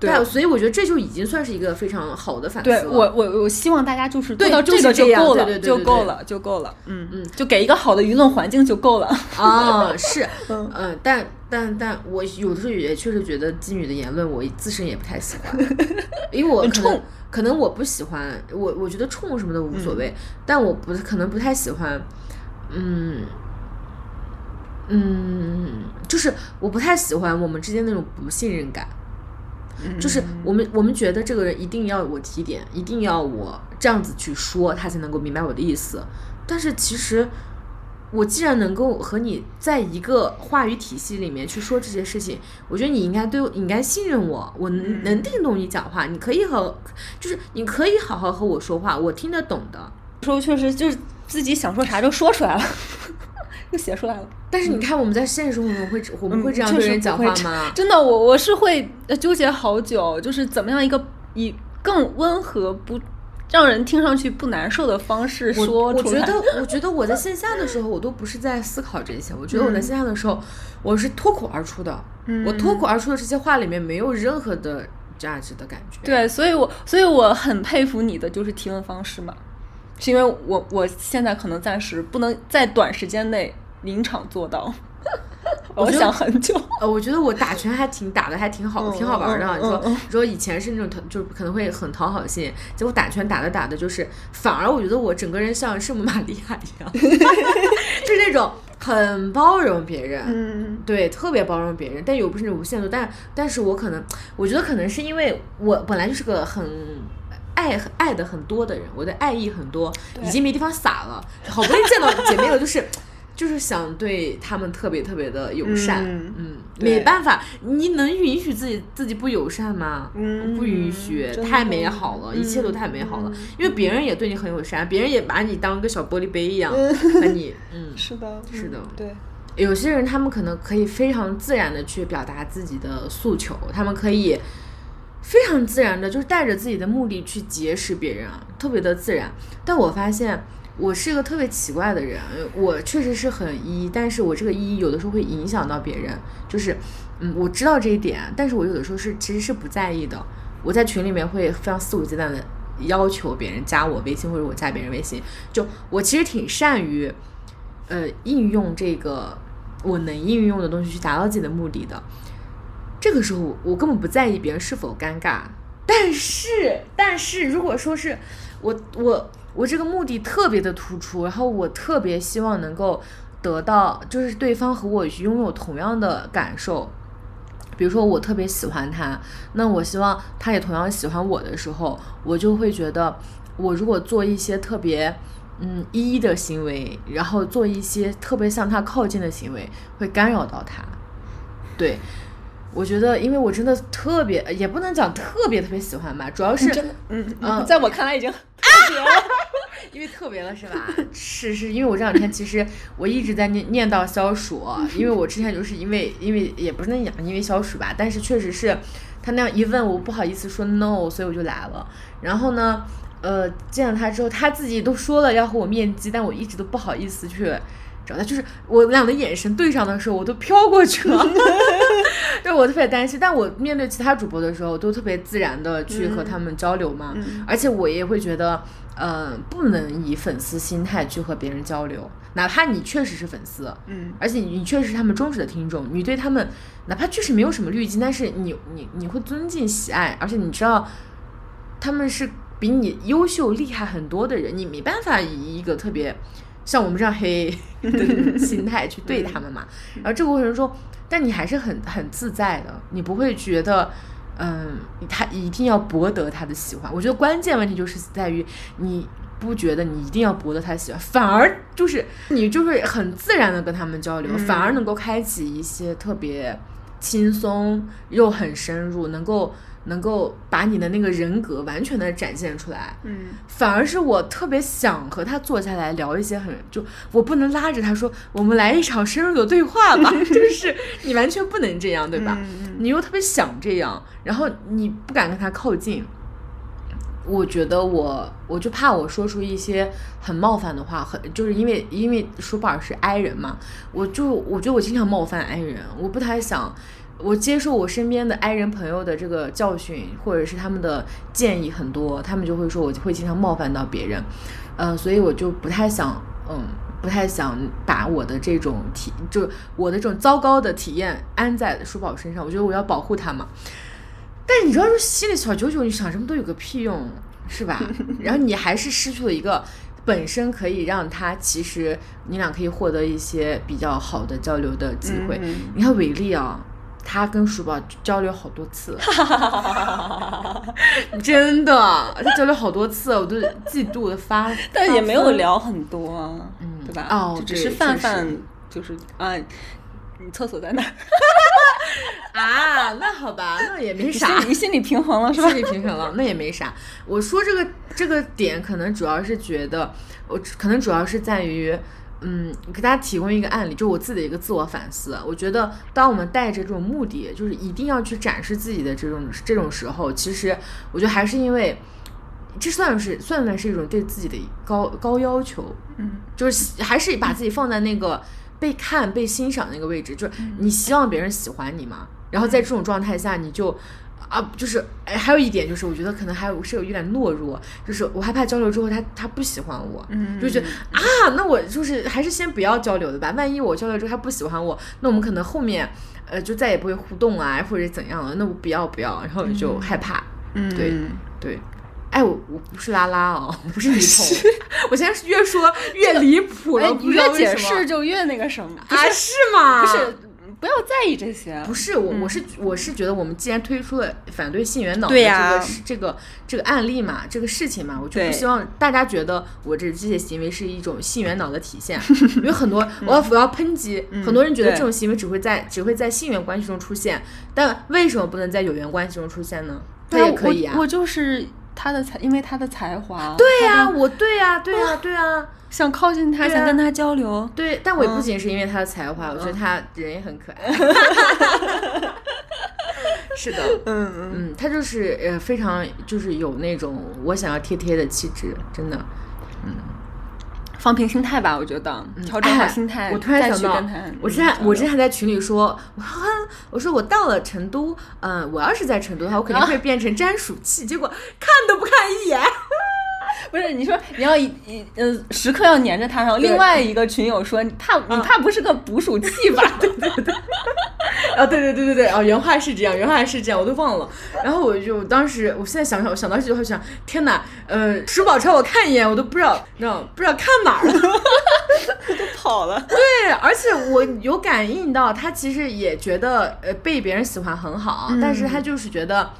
对，所以我觉得这就已经算是一个非常好的反思了。对我，我我希望大家就是做到这个就够了，就够了，就够了。嗯嗯，就给一个好的舆论环境就够了。<laughs> 啊，是，<laughs> 嗯，但但但我有的时候也确实觉得妓女的言论，我自身也不太喜欢，<laughs> 因为我可能可能我不喜欢，我我觉得冲什么的无所谓，但我不可能不太喜欢，嗯嗯，就是我不太喜欢我们之间那种不信任感。就是我们我们觉得这个人一定要我提点，一定要我这样子去说，他才能够明白我的意思。但是其实我既然能够和你在一个话语体系里面去说这些事情，我觉得你应该对我应该信任我，我能听懂你讲话，你可以和就是你可以好好和我说话，我听得懂的。说确实就是自己想说啥就说出来了。就写出来了，<laughs> 但是你看我们在现实生活中会我们会这样对人讲话吗？<laughs> 真的，我我是会纠结好久，就是怎么样一个以更温和不让人听上去不难受的方式说出来。我觉得，<laughs> 我觉得我在线下的时候，我都不是在思考这些。我觉得我在线下的时候，我是脱口而出的。嗯我脱口而出的这些话里面没有任何的价值的感觉。对，所以我所以我很佩服你的就是提问方式嘛，是因为我我现在可能暂时不能在短时间内临场做到，<laughs> 我想很久。呃，我觉得我打拳还挺打的，还挺好，嗯挺好玩的。嗯你说你说以前是那种讨，就是可能会很讨好性，结果打拳打的打的，就是反而我觉得我整个人像圣母玛利亚一样，<laughs> 就是那种很包容别人。嗯对，特别包容别人，但又不是那种无限度。但但是我可能，我觉得可能是因为我本来就是个很爱爱的很多的人，我的爱意很多，已经没地方撒了。好不容易见到姐妹了，就是就是想对他们特别特别的友善。嗯嗯，没办法，你能允许自己自己不友善吗？嗯不允许，太美好了，一切都太美好了。因为别人也对你很友善，别人也把你当个小玻璃杯一样，把你 <laughs> 嗯。是的，是的嗯对，有些人他们可能可以非常自然的去表达自己的诉求，他们可以非常自然的，就是带着自己的目的去结识别人啊，特别的自然。但我发现我是一个特别奇怪的人，我确实是很一但是我这个一有的时候会影响到别人，就是嗯，我知道这一点，但是我有的时候是其实是不在意的。我在群里面会非常肆无忌惮的要求别人加我微信或者我加别人微信，就我其实挺善于。呃，应用这个我能应用的东西去达到自己的目的的。这个时候，我根本不在意别人是否尴尬。但是，但是如果说是我我我这个目的特别的突出，然后我特别希望能够得到，就是对方和我拥有同样的感受。比如说，我特别喜欢他，那我希望他也同样喜欢我的时候，我就会觉得，我如果做一些特别嗯一的行为，然后做一些特别向他靠近的行为，会干扰到他。对，我觉得，因为我真的特别，也不能讲特别特别喜欢吧，主要是，嗯嗯 <laughs> 在我看来已经特别了因为特别了是吧？<laughs> 是是，因为我这两天其实我一直在念念叨消暑，因为我之前就是因为因为也不是那样，因为消暑吧，但是确实是他那样一问，我不好意思说 no，所以我就来了。然后呢，呃，见了他之后，他自己都说了要和我面基，但我一直都不好意思去就是我们俩的眼神对上的时候，我都飘过去了，<laughs> 对我特别担心。但我面对其他主播的时候，都特别自然的去和他们交流嘛，嗯而且我也会觉得。呃，不能以粉丝心态去和别人交流，哪怕你确实是粉丝，嗯而且你确实是他们忠实的听众，你对他们哪怕确实没有什么滤镜，但是你你你会尊敬喜爱，而且你知道他们是比你优秀厉害很多的人，你没办法以一个特别像我们这样黑 <laughs> 的心态去对他们嘛。然后这个过程中，但你还是很很自在的，你不会觉得。嗯，他一定要博得他的喜欢。我觉得关键问题就是在于你不觉得你一定要博得他喜欢，反而就是你就是很自然的跟他们交流，嗯反而能够开启一些特别轻松又很深入，能够能够把你的那个人格完全的展现出来。嗯反而是我特别想和他坐下来聊一些很就我不能拉着他说我们来一场深入的对话吧，<laughs> 就是你完全不能这样，对吧？嗯你又特别想这样，然后你不敢跟他靠近。我觉得我我就怕我说出一些很冒犯的话，很就是因为因为舒宝是 I 人嘛，我就我觉得我经常冒犯 I 人，我不太想我接受我身边的爱人朋友的这个教训，或者是他们的建议很多，他们就会说我会经常冒犯到别人，嗯、所以我就不太想嗯。不太想把我的这种体，就我的这种糟糕的体验安在舒宝身上，我觉得我要保护他嘛。但你知道，说心里小九九，你想这么多有个屁用，是吧？<laughs> 然后你还是失去了一个本身可以让他其实你俩可以获得一些比较好的交流的机会。嗯你看伟丽啊，他跟鼠宝交流好多次，<laughs> 真的，他交流好多次，我都嫉妒的发。但也没有聊很多啊，嗯对吧？哦只是泛泛，就是啊，你厕所在哪儿？<laughs> 啊，那好吧，那也没你啥。心里心理平衡了是吧心？理平衡了，那也没啥。我说这个这个点，可能主要是觉得，我可能主要是在于，嗯，给大家提供一个案例，就我自己的一个自我反思。我觉得，当我们带着这种目的，就是一定要去展示自己的这种这种时候，其实我觉得还是因为。这算是算不算是一种对自己的高高要求？嗯，就是还是把自己放在那个被看、被欣赏那个位置，就是嗯你希望别人喜欢你嘛。然后在这种状态下，你就啊，就是哎，还有一点就是，我觉得可能还有是有一点懦弱，就是我害怕交流之后他他不喜欢我，嗯就觉得啊，那我就是还是先不要交流的吧。万一我交流之后他不喜欢我，那我们可能后面呃就再也不会互动啊，或者怎样了。那我不要不要，然后就害怕。嗯，对对，哎，我我不是拉拉哦，我不是女同，<laughs> 我现在是越说越离谱了，哎，不知道越解释就越那个什么，啊，是是吗？不是，不要在意这些，不是我，我是我是觉得我们既然推出了反对性缘脑的这个这个这个案例嘛，这个事情嘛，我就不希望大家觉得我这这些行为是一种性缘脑的体现，<laughs> 因为很多我要我要抨击，很多人觉得这种行为只会在只会在性缘关系中出现，但为什么不能在有缘关系中出现呢？它对啊也可以啊。我。我就是他的才，因为他的才华，对呀、我对呀、对呀、对呀、想靠近他，啊想跟他交流，对，但我也不嗯。仅是因为他的才华，我觉得他人也很可爱。<laughs> 是的，嗯嗯，嗯，他就是呃非常就是有那种我想要贴贴的气质，真的。放平心态吧，我觉得调整好哎心态，我突然想到我之前嗯我之前还在群里说，我说我说我到了成都，嗯、我要是在成都的话，我肯定会变成粘鼠器，结果看都不看一眼。<laughs> 不是你说你要一一呃时刻要黏着他，然后另外一个群友说你怕你怕不是个捕鼠器吧？对 <laughs> 对对，<laughs> 啊，对对对对对，啊，原话是这样，原话是这样，我都忘了。然后我就当时，我现在想想，我想到这句话，想，天哪，呃，鼠宝朝我看一眼，我都不知道，你知道不知道看哪儿了。都跑了。对，而且我有感应到，他其实也觉得呃被别人喜欢很好，但是他就是觉得。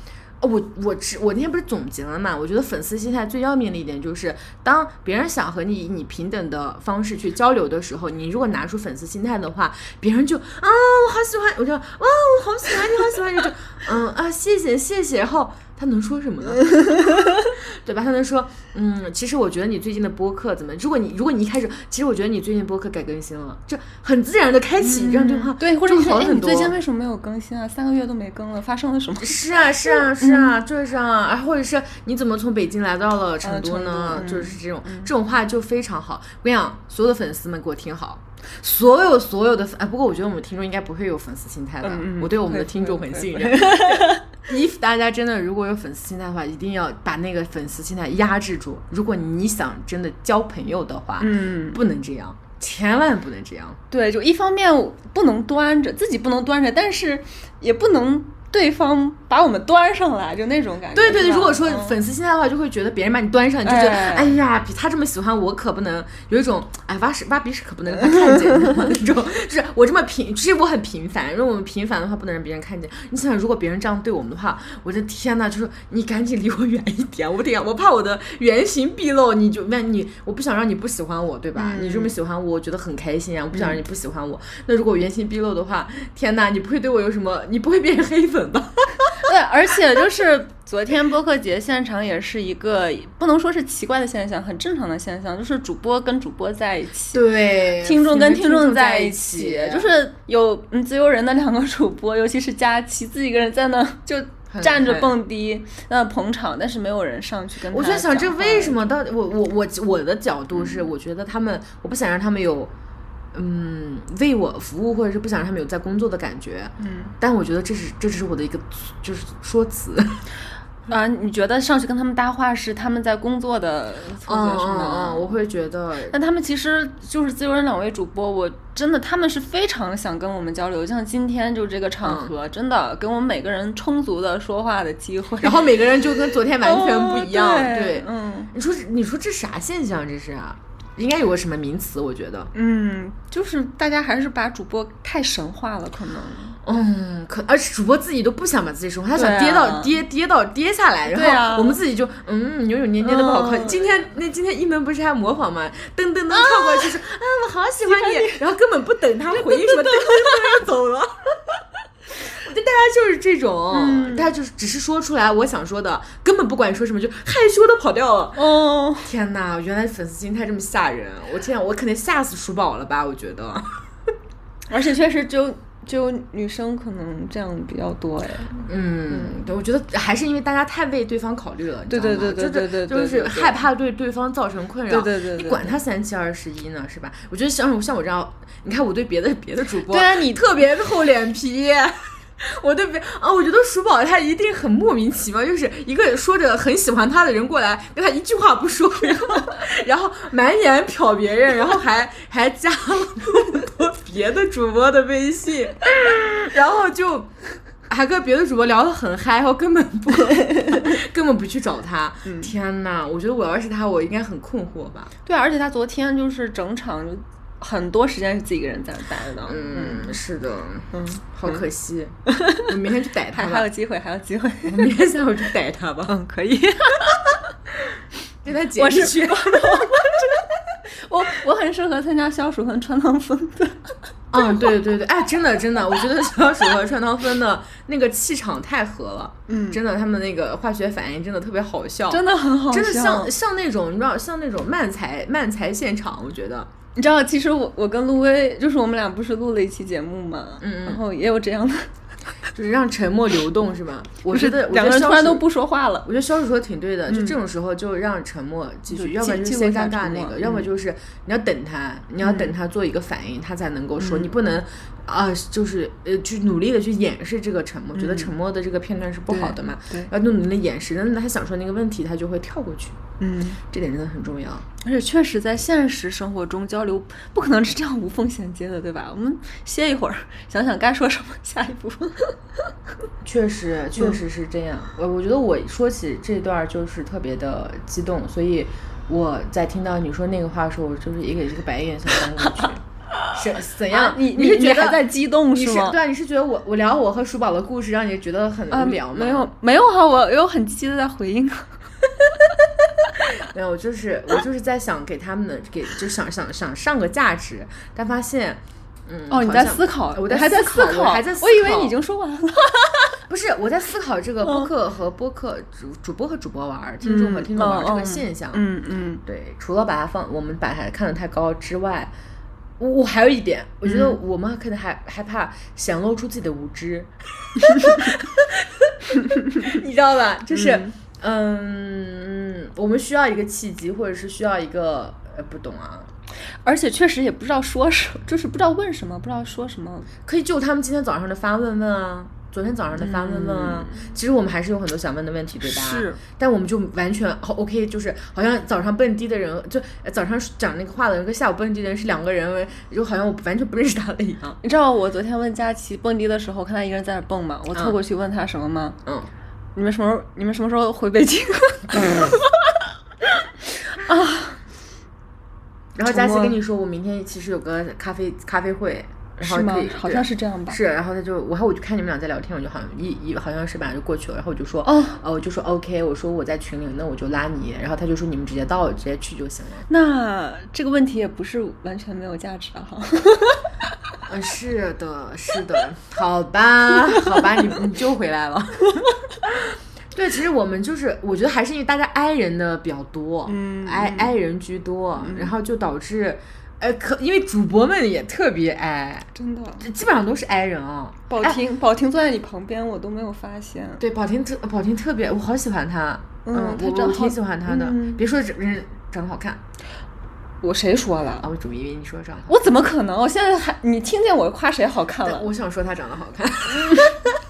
哦我我只我那天不是总结了嘛？我觉得粉丝心态最要命的一点就是，当别人想和你以你平等的方式去交流的时候，你如果拿出粉丝心态的话，别人就啊我好喜欢，我就哇我好喜欢你，好喜欢你，就嗯啊谢谢谢谢，然后他能说什么呢？<laughs> 对吧？他能说，嗯，其实我觉得你最近的播客怎么？如果你如果你一开始，其实我觉得你最近播客改更新了，就很自然的开启这样对话，对，或者好很多。你最近为什么没有更新啊？三个月都没更了，发生了什么？<laughs> 是啊，是啊，是啊，就是啊，啊，或者是你怎么从北京来到了成都呢？就是这种、这种话就非常好。我跟你讲，所有的粉丝们给我听好，所有所有的粉，哎，不过我觉得我们听众应该不会有粉丝心态的，我对我们的听众很信任。<laughs> <laughs> if 大家真的如果有粉丝心态的话，一定要把那个粉丝心态压制住。如果你想真的交朋友的话，嗯，不能这样，千万不能这样。对，就一方面不能端着，自己不能端着，但是也不能对方把我们端上来，就那种感觉。对对对，如果说嗯粉丝心态的话，就会觉得别人把你端上，你就觉得哎哎呀，比他这么喜欢我，可不能有一种哎挖屎挖鼻屎可不能让他看见的那种，就是我这么平，其实我很平凡，因为我们平凡的话，不能让别人看见。你想想，如果别人这样对我们的话，我的天呐，就是你赶紧离我远一点，我得我怕我的原形毕露，你就那你我不想让你不喜欢我，对吧？你这么喜欢我，我觉得很开心啊，我不想让你不喜欢我。那如果原形毕露的话，天呐，你不会对我有什么，你不会变成黑粉吧？<laughs> <laughs> 对，而且就是昨天播客节现场也是一个不能说是奇怪的现象，很正常的现象，就是主播跟主播在一起。对，听众跟听众众在一一起，就是有嗯自由人的两个主播，尤其是佳琪自己一个人在那就站着蹦迪，那捧场，但是没有人上去跟他我就在想，这为什么到底我我我我的角度是，我觉得他们，我不想让他们有，嗯，为我服务，或者是不想让他们有在工作的感觉。嗯但我觉得这是这只是我的一个就是说辞。啊？你觉得上去跟他们搭话是他们在工作的错嗯觉是吗？嗯嗯，我会觉得，但他们其实就是自由人两位主播，我真的他们是非常想跟我们交流，像今天就这个场合，真的给我们每个人充足的说话的机会。然后每个人就跟昨天完全不一样。<laughs> 哦对对，嗯你说你说这啥现象？这是啊，应该有个什么名词？我觉得。嗯，就是大家还是把主播太神话了，可能。嗯，可而且主播自己都不想把自己说，他想跌到、跌跌到跌下来，然后我们自己就嗯扭扭捏捏的不好看。嗯今天那今天一门不是还模仿吗？噔噔噔跳过去说啊我好喜欢你，然后根本不等他回应什么，<laughs> 噔噔噔就走了。我觉得大家就是这种，嗯大家就是只是说出来我想说的，根本不管说什么就害羞的跑掉了。哦，<laughs> 天哪，原来粉丝心态这么吓人！我天啊，我肯定吓死鼠宝了吧？我觉得。<laughs> 而且确实就就女生可能这样比较多哎。嗯，对，我觉得还是因为大家太为对方考虑了，对对对对对对就是害怕对对方造成困扰。对对对对你管他三七二十一呢，是吧？我觉得像像我这样，你看我对别的别的主播，对啊你特别厚脸皮。<laughs> 我对别啊，我觉得鼠宝他一定很莫名其妙，就是一个说着很喜欢他的人过来，跟他一句话不说，<laughs> 然后然后满眼瞟别人，然后还还加了那么多别的主播的微信，然后就还跟别的主播聊得很嗨，然后根本不 <laughs> 根本不去找他。天呐，我觉得我要是他，我应该很困惑吧。对啊，而且他昨天就是整场就很多时间是自己一个人在那待着的。嗯，是的，嗯，好可惜，我明天去逮他吧还还有。机会，还有机会。我明天下午去逮他吧，嗯，可以。跟他解我是释。<laughs> 我我很适合参加消暑和川唐风的。嗯，<laughs> 对对对，哎，真的真的，我觉得小鼠和川汤分的那个气场太合了，嗯真的，他们那个化学反应真的特别好笑，真的很好笑，真的像像那种你知道像那种漫才漫才现场，我觉得，你知道，其实我我跟陆威，就是我们俩不是录了一期节目嘛，嗯嗯。然后也有这样的，就是让沉默流动是吧？我觉得我两个人突然都不说话了。我觉得小鼠说的挺对的，就嗯这种时候就让沉默继续，要不然就先尴尬那个，要么嗯就是你要等他，你要等他做一个反应，他才能够说，你不能啊，就是呃，去努力的去掩饰这个沉默，觉得沉默的这个片段是不好的嘛，对对要努力的掩饰，那他想说那个问题，他就会跳过去，嗯，这点真的很重要。而且确实在现实生活中交流不可能是这样无缝衔接的，对吧？我们歇一会儿，想想该说什么，下一步。<laughs> 确实，确实是这样。我、我觉得我说起这段儿就是特别的激动，所以我在听到你说那个话的时候，我就是也给这个白眼想翻过去。<laughs> 是怎样？啊你你是觉得在激动是吗对啊，你是觉得我我聊我和鼠宝的故事，让你觉得很啊，无聊吗？没有没有哈，我有很积极的在回应啊。<laughs> 没有，我就是我就是在想给他们的给就想想想上个价值，但发现。嗯，哦，你在思考，我在还在思考，我还在思考。我以为你已经说完了。<laughs> 不是，我在思考这个播客和播客主主播和主播玩儿，听众和听众玩这个现象。嗯嗯对，除了把它放，我们把它看得太高之外，我我还有一点，我觉得嗯我们可能还害怕显露出自己的无知，<laughs> 你知道吧？就是，嗯我们需要一个契机，或者是需要一个呃，不懂啊，而且确实也不知道说什么，就是不知道问什么，不知道说什么。可以就他们今天早上的发问问啊。昨天早上的发问问啊，其实我们还是有很多想问的问题，对吧？是，但我们就完全好 OK，就是好像早上蹦迪的人，就呃早上讲那个话的人跟下午蹦迪的人是两个人，就好像我完全不认识他了一样。你知道我昨天问佳琪蹦迪的时候，看他一个人在那蹦嘛，我凑过去问他什么吗？嗯，你们什么时候？你们什么时候回北京？<laughs> 然后佳琪跟你说，我明天其实有个咖啡咖啡会，然后是吗可以？好像是这样吧。是，然后他就，然后我就看你们俩在聊天，我就好像一一好像是吧，就过去了，然后我就说，哦呃，我就说 OK，我说我在群里，那我就拉你，然后他就说你们直接到，直接去就行了。那这个问题也不是完全没有价值的哈。嗯，是的，是的，好吧，好吧，你你救回来了。<laughs> 对，其实我们就是，我觉得还是因为大家 i 人的比较多，嗯，i i 人居多，然后就导致，呃，可因为主播们也特别 i，真的，基本上都是 i 人啊。宝婷，宝婷坐在你旁边，我都没有发现。对，宝婷特宝婷特别，我好喜欢她，嗯她我我长好挺喜欢她的。嗯别说人长得好看我谁说了？啊，我主以为你说长得好我怎么可能？我现在还你听见我夸谁好看看，了？我想说她长得好看。<laughs> <laughs>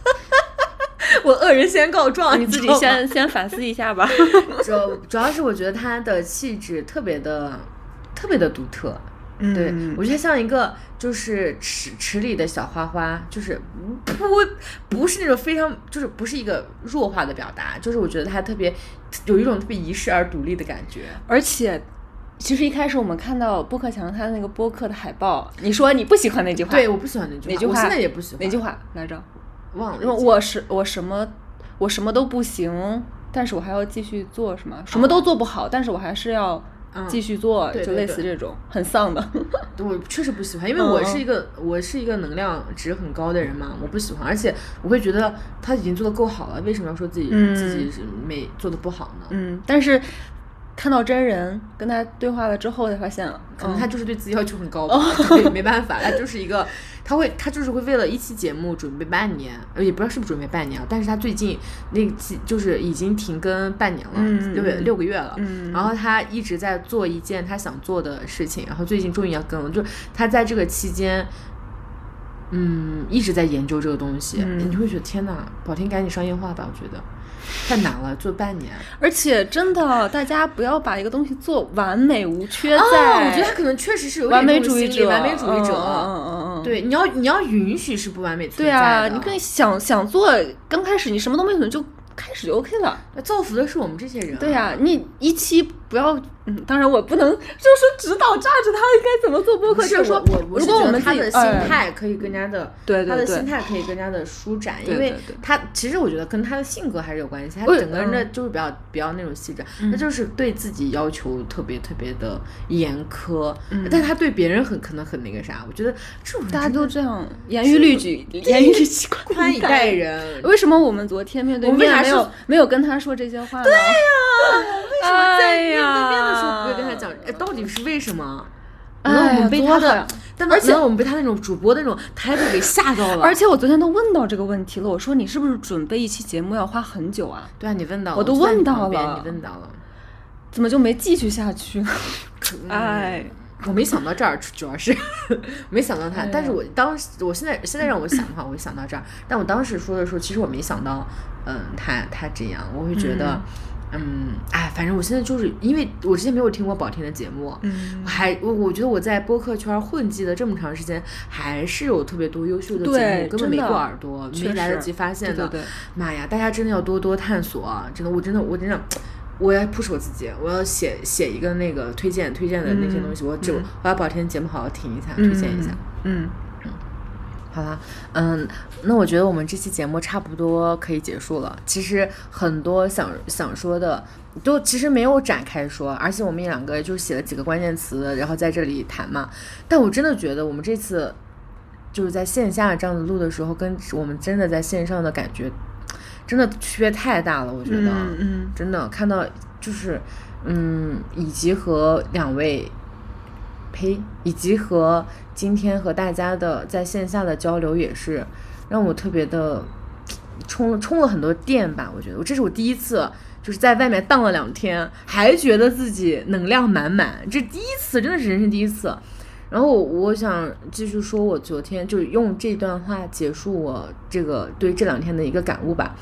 <laughs> 我恶人先告状，你自己先先反思一下吧。<laughs> 主要主要是我觉得他的气质特别的特别的独特。对，嗯我觉得像一个就是池池里的小花花，就是不不是那种非常就是不是一个弱化的表达，就是我觉得他特别有一种特别遗世而独立的感觉。而且，其实一开始我们看到播客墙他的那个播客的海报，你说你不喜欢那句话，对，我不喜欢那句话，哪句话？我现在也不喜欢。哪句话来着？忘了？因为我是我什么我什么都不行，但是我还要继续做，什么什么都做不好，但是我还是要嗯继续做，对对就类似这种很丧的。<laughs> 我确实不喜欢，因为嗯我是一个、我是一个能量值很高的人嘛，我不喜欢，而且我会觉得他已经做的够好了，为什么要说自己、嗯自己是没做的不好呢？嗯，但是看到真人跟他对话了之后，才发现，可能嗯他就是对自己要求很高吧，<laughs> 对，没办法，他就是一个他会他就是会为了一期节目准备半年，呃也不知道是不是准备半年啊，但是他最近那期就是已经停更半年了，嗯六个六个月了，嗯然后他一直在做一件他想做的事情，然后最近终于要更了，就他在这个期间。嗯，一直在研究这个东西，嗯你会觉得天哪，宝天赶紧商业化吧，我觉得太难了，做半年。而且真的，大家不要把一个东西做完美无缺在。哦，我觉得他可能确实是有点完美主义者，完美主义者。嗯嗯嗯嗯，对，你要你要允许是不完美存在对啊，你可以想想做，刚开始你什么都没准就开始就 OK 了。那造福的是我们这些人、啊。对呀、你一期不要，嗯，当然我不能就是指导榨着他应该怎么做播客，就是说如果我们他的心哎态可以更加的，对对对他的心态可以更加的舒展，因为他其实我觉得跟他的性格还是有关系，他整个人的嗯就是比较比较那种细致，他就是对自己要求特别特别的严苛，但他对别人很可能很那个啥，我觉得这种大家都这样，严于律己，严于律己，<laughs> 宽以待。人。为什么我们昨天面对面没有没有跟他说这些话呢？对呀、为什么在面哎对面的时候不会跟他讲？哎，到底是为什么？哎被他的但而且我们被他那种主播的那种态度给吓到了？而且我昨天都问到这个问题了，我说你是不是准备一期节目要花很久啊？对啊，你问到了，我都问到了你问到了。怎么就没继续下去呢？哎，我没想到这儿，主要是 <laughs> 没想到他。但是我当时，我现在现在让我想的话，我会想到这儿。但我当时说的时候，其实我没想到，嗯，他他这样，我会觉得，嗯，哎，反正我现在就是因为我之前没有听过宝田的节目，嗯我还我我觉得我在播客圈混迹了这么长时间，还是有特别多优秀的节目，根本没过耳朵，没来得及发现的。对对对妈呀，大家真的要多多探索啊！真的，我真的，我真的，我要 push 我自己，我要写写一个那个推荐推荐的那些东西，我就嗯我要把天节目好好听一下，推荐一下。嗯，好啦，嗯，那我觉得我们这期节目差不多可以结束了。其实很多想想说的，都其实没有展开说，而且我们两个就写了几个关键词，然后在这里谈嘛。但我真的觉得我们这次就是在线下这样子录的时候，跟我们真的在线上的感觉，真的区别太大了。我觉得，嗯嗯真的看到就是，嗯，以及和两位，呸，以及和今天和大家的在线下的交流，也是让我特别的充了充了很多电吧。我觉得，我这是我第一次。就是在外面荡了两天，还觉得自己能量满满，这第一次，真的是人生第一次。然后我想继续说，我昨天就用这段话结束我这个对这两天的一个感悟吧。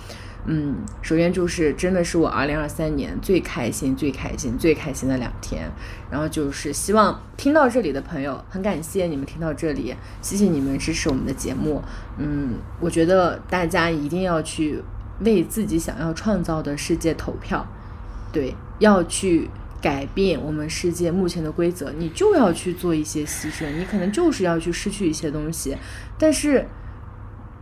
嗯，首先就是真的是我二零二三年最开心、最开心、最开心的两天。然后就是希望听到这里的朋友，很感谢你们听到这里，谢谢你们支持我们的节目。嗯，我觉得大家一定要去为自己想要创造的世界投票，对，要去改变我们世界目前的规则，你就要去做一些牺牲，你可能就是要去失去一些东西，但是。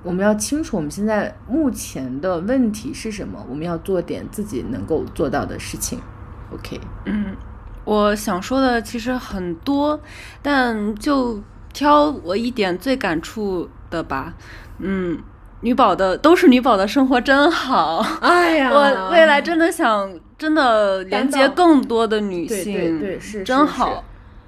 我们要清楚我们现在目前的问题是什么，我们要做点自己能够做到的事情。OK，嗯，我想说的其实很多，但就挑我一点最感触的吧。嗯，女宝的都是女宝的生活真好。哎呀我未来真的想真的连接更多的女性，对对是真好。。是是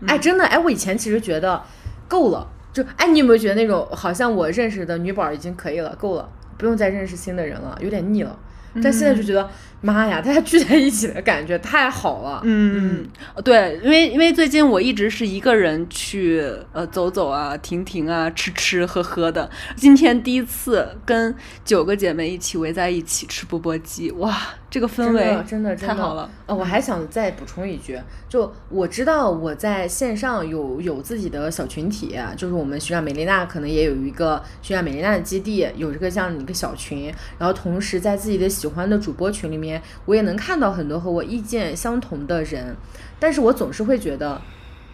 哎，真的哎，我以前其实觉得够了，就哎，你有没有觉得那种好像我认识的女宝已经可以了，够了，不用再认识新的人了，有点腻了。但现在就觉得，妈呀，大家聚在一起的感觉太好了。嗯嗯，对，因为因为最近我一直是一个人去呃走走啊、停停啊、吃吃喝喝的。今天第一次跟九个姐妹一起围在一起吃钵钵鸡，哇，这个氛真围的真的真的太好了。呃，我还想再补充一句，就我知道我在线上有有自己的小群体，就是我们学长美丽娜可能也有一个学长美丽娜的基地，有这个这样的一个小群，然后同时在自己的喜欢的主播群里面，我也能看到很多和我意见相同的人，但是我总是会觉得。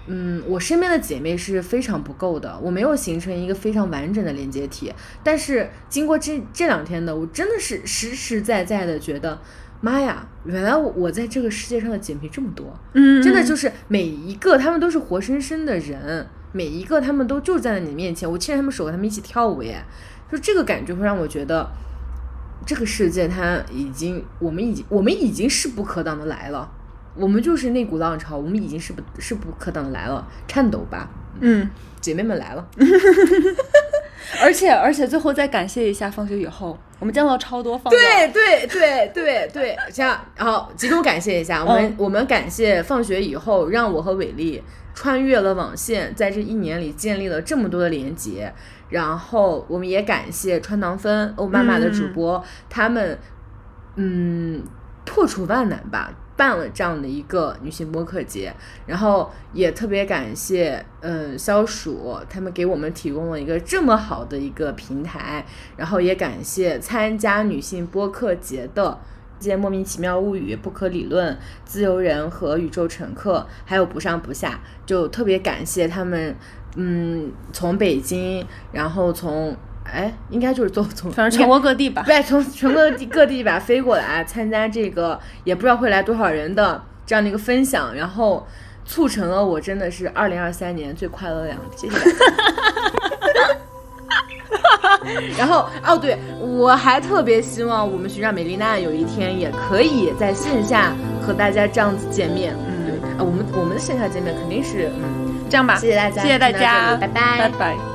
嗯，我身边的姐妹是非常不够的，我没有形成一个非常完整的连接体。但是经过这这两天的，我真的是实实在在的觉得，妈呀，原来我我在这个世界上的姐妹这么多，嗯，真的就是每一个他们都是活生生的人，每一个他们都就站在你面前，我牵着他们手和她们一起跳舞耶，就这个感觉会让我觉得，这个世界它已经，我们已经我们已经势不可挡的来了。我们就是那股浪潮，我们已经势不势不可挡的来了，颤抖吧，嗯，姐妹们来了。<laughs> 而且而且最后再感谢一下放学以后，我们见到超多放对对对对对，这样，然后集中感谢一下我们，嗯我们感谢放学以后让我和伟丽穿越了网线，在这一年里建立了这么多的连接，然后我们也感谢川糖分欧妈妈的主播，他们嗯破除万难吧。办了这样的一个女性播客节，然后也特别感谢，嗯，消暑他们给我们提供了一个这么好的一个平台，然后也感谢参加女性播客节的这些莫名其妙物语、不可理论、自由人和宇宙乘客，还有不上不下，就特别感谢他们，嗯，从北京，然后从哎，应该就是从从反正全国各地吧。<laughs> 对，从全国各地各地吧飞过来参加这个，也不知道会来多少人的这样的一个分享，然后促成了我真的是二零二三年最快乐的两天，谢谢大家。<laughs> 然后哦，对，我还特别希望我们学长美丽娜有一天也可以在线下和大家这样子见面。嗯对啊，我们我们的线下见面肯定是嗯，这样吧，谢谢大家谢谢大家，拜拜拜拜。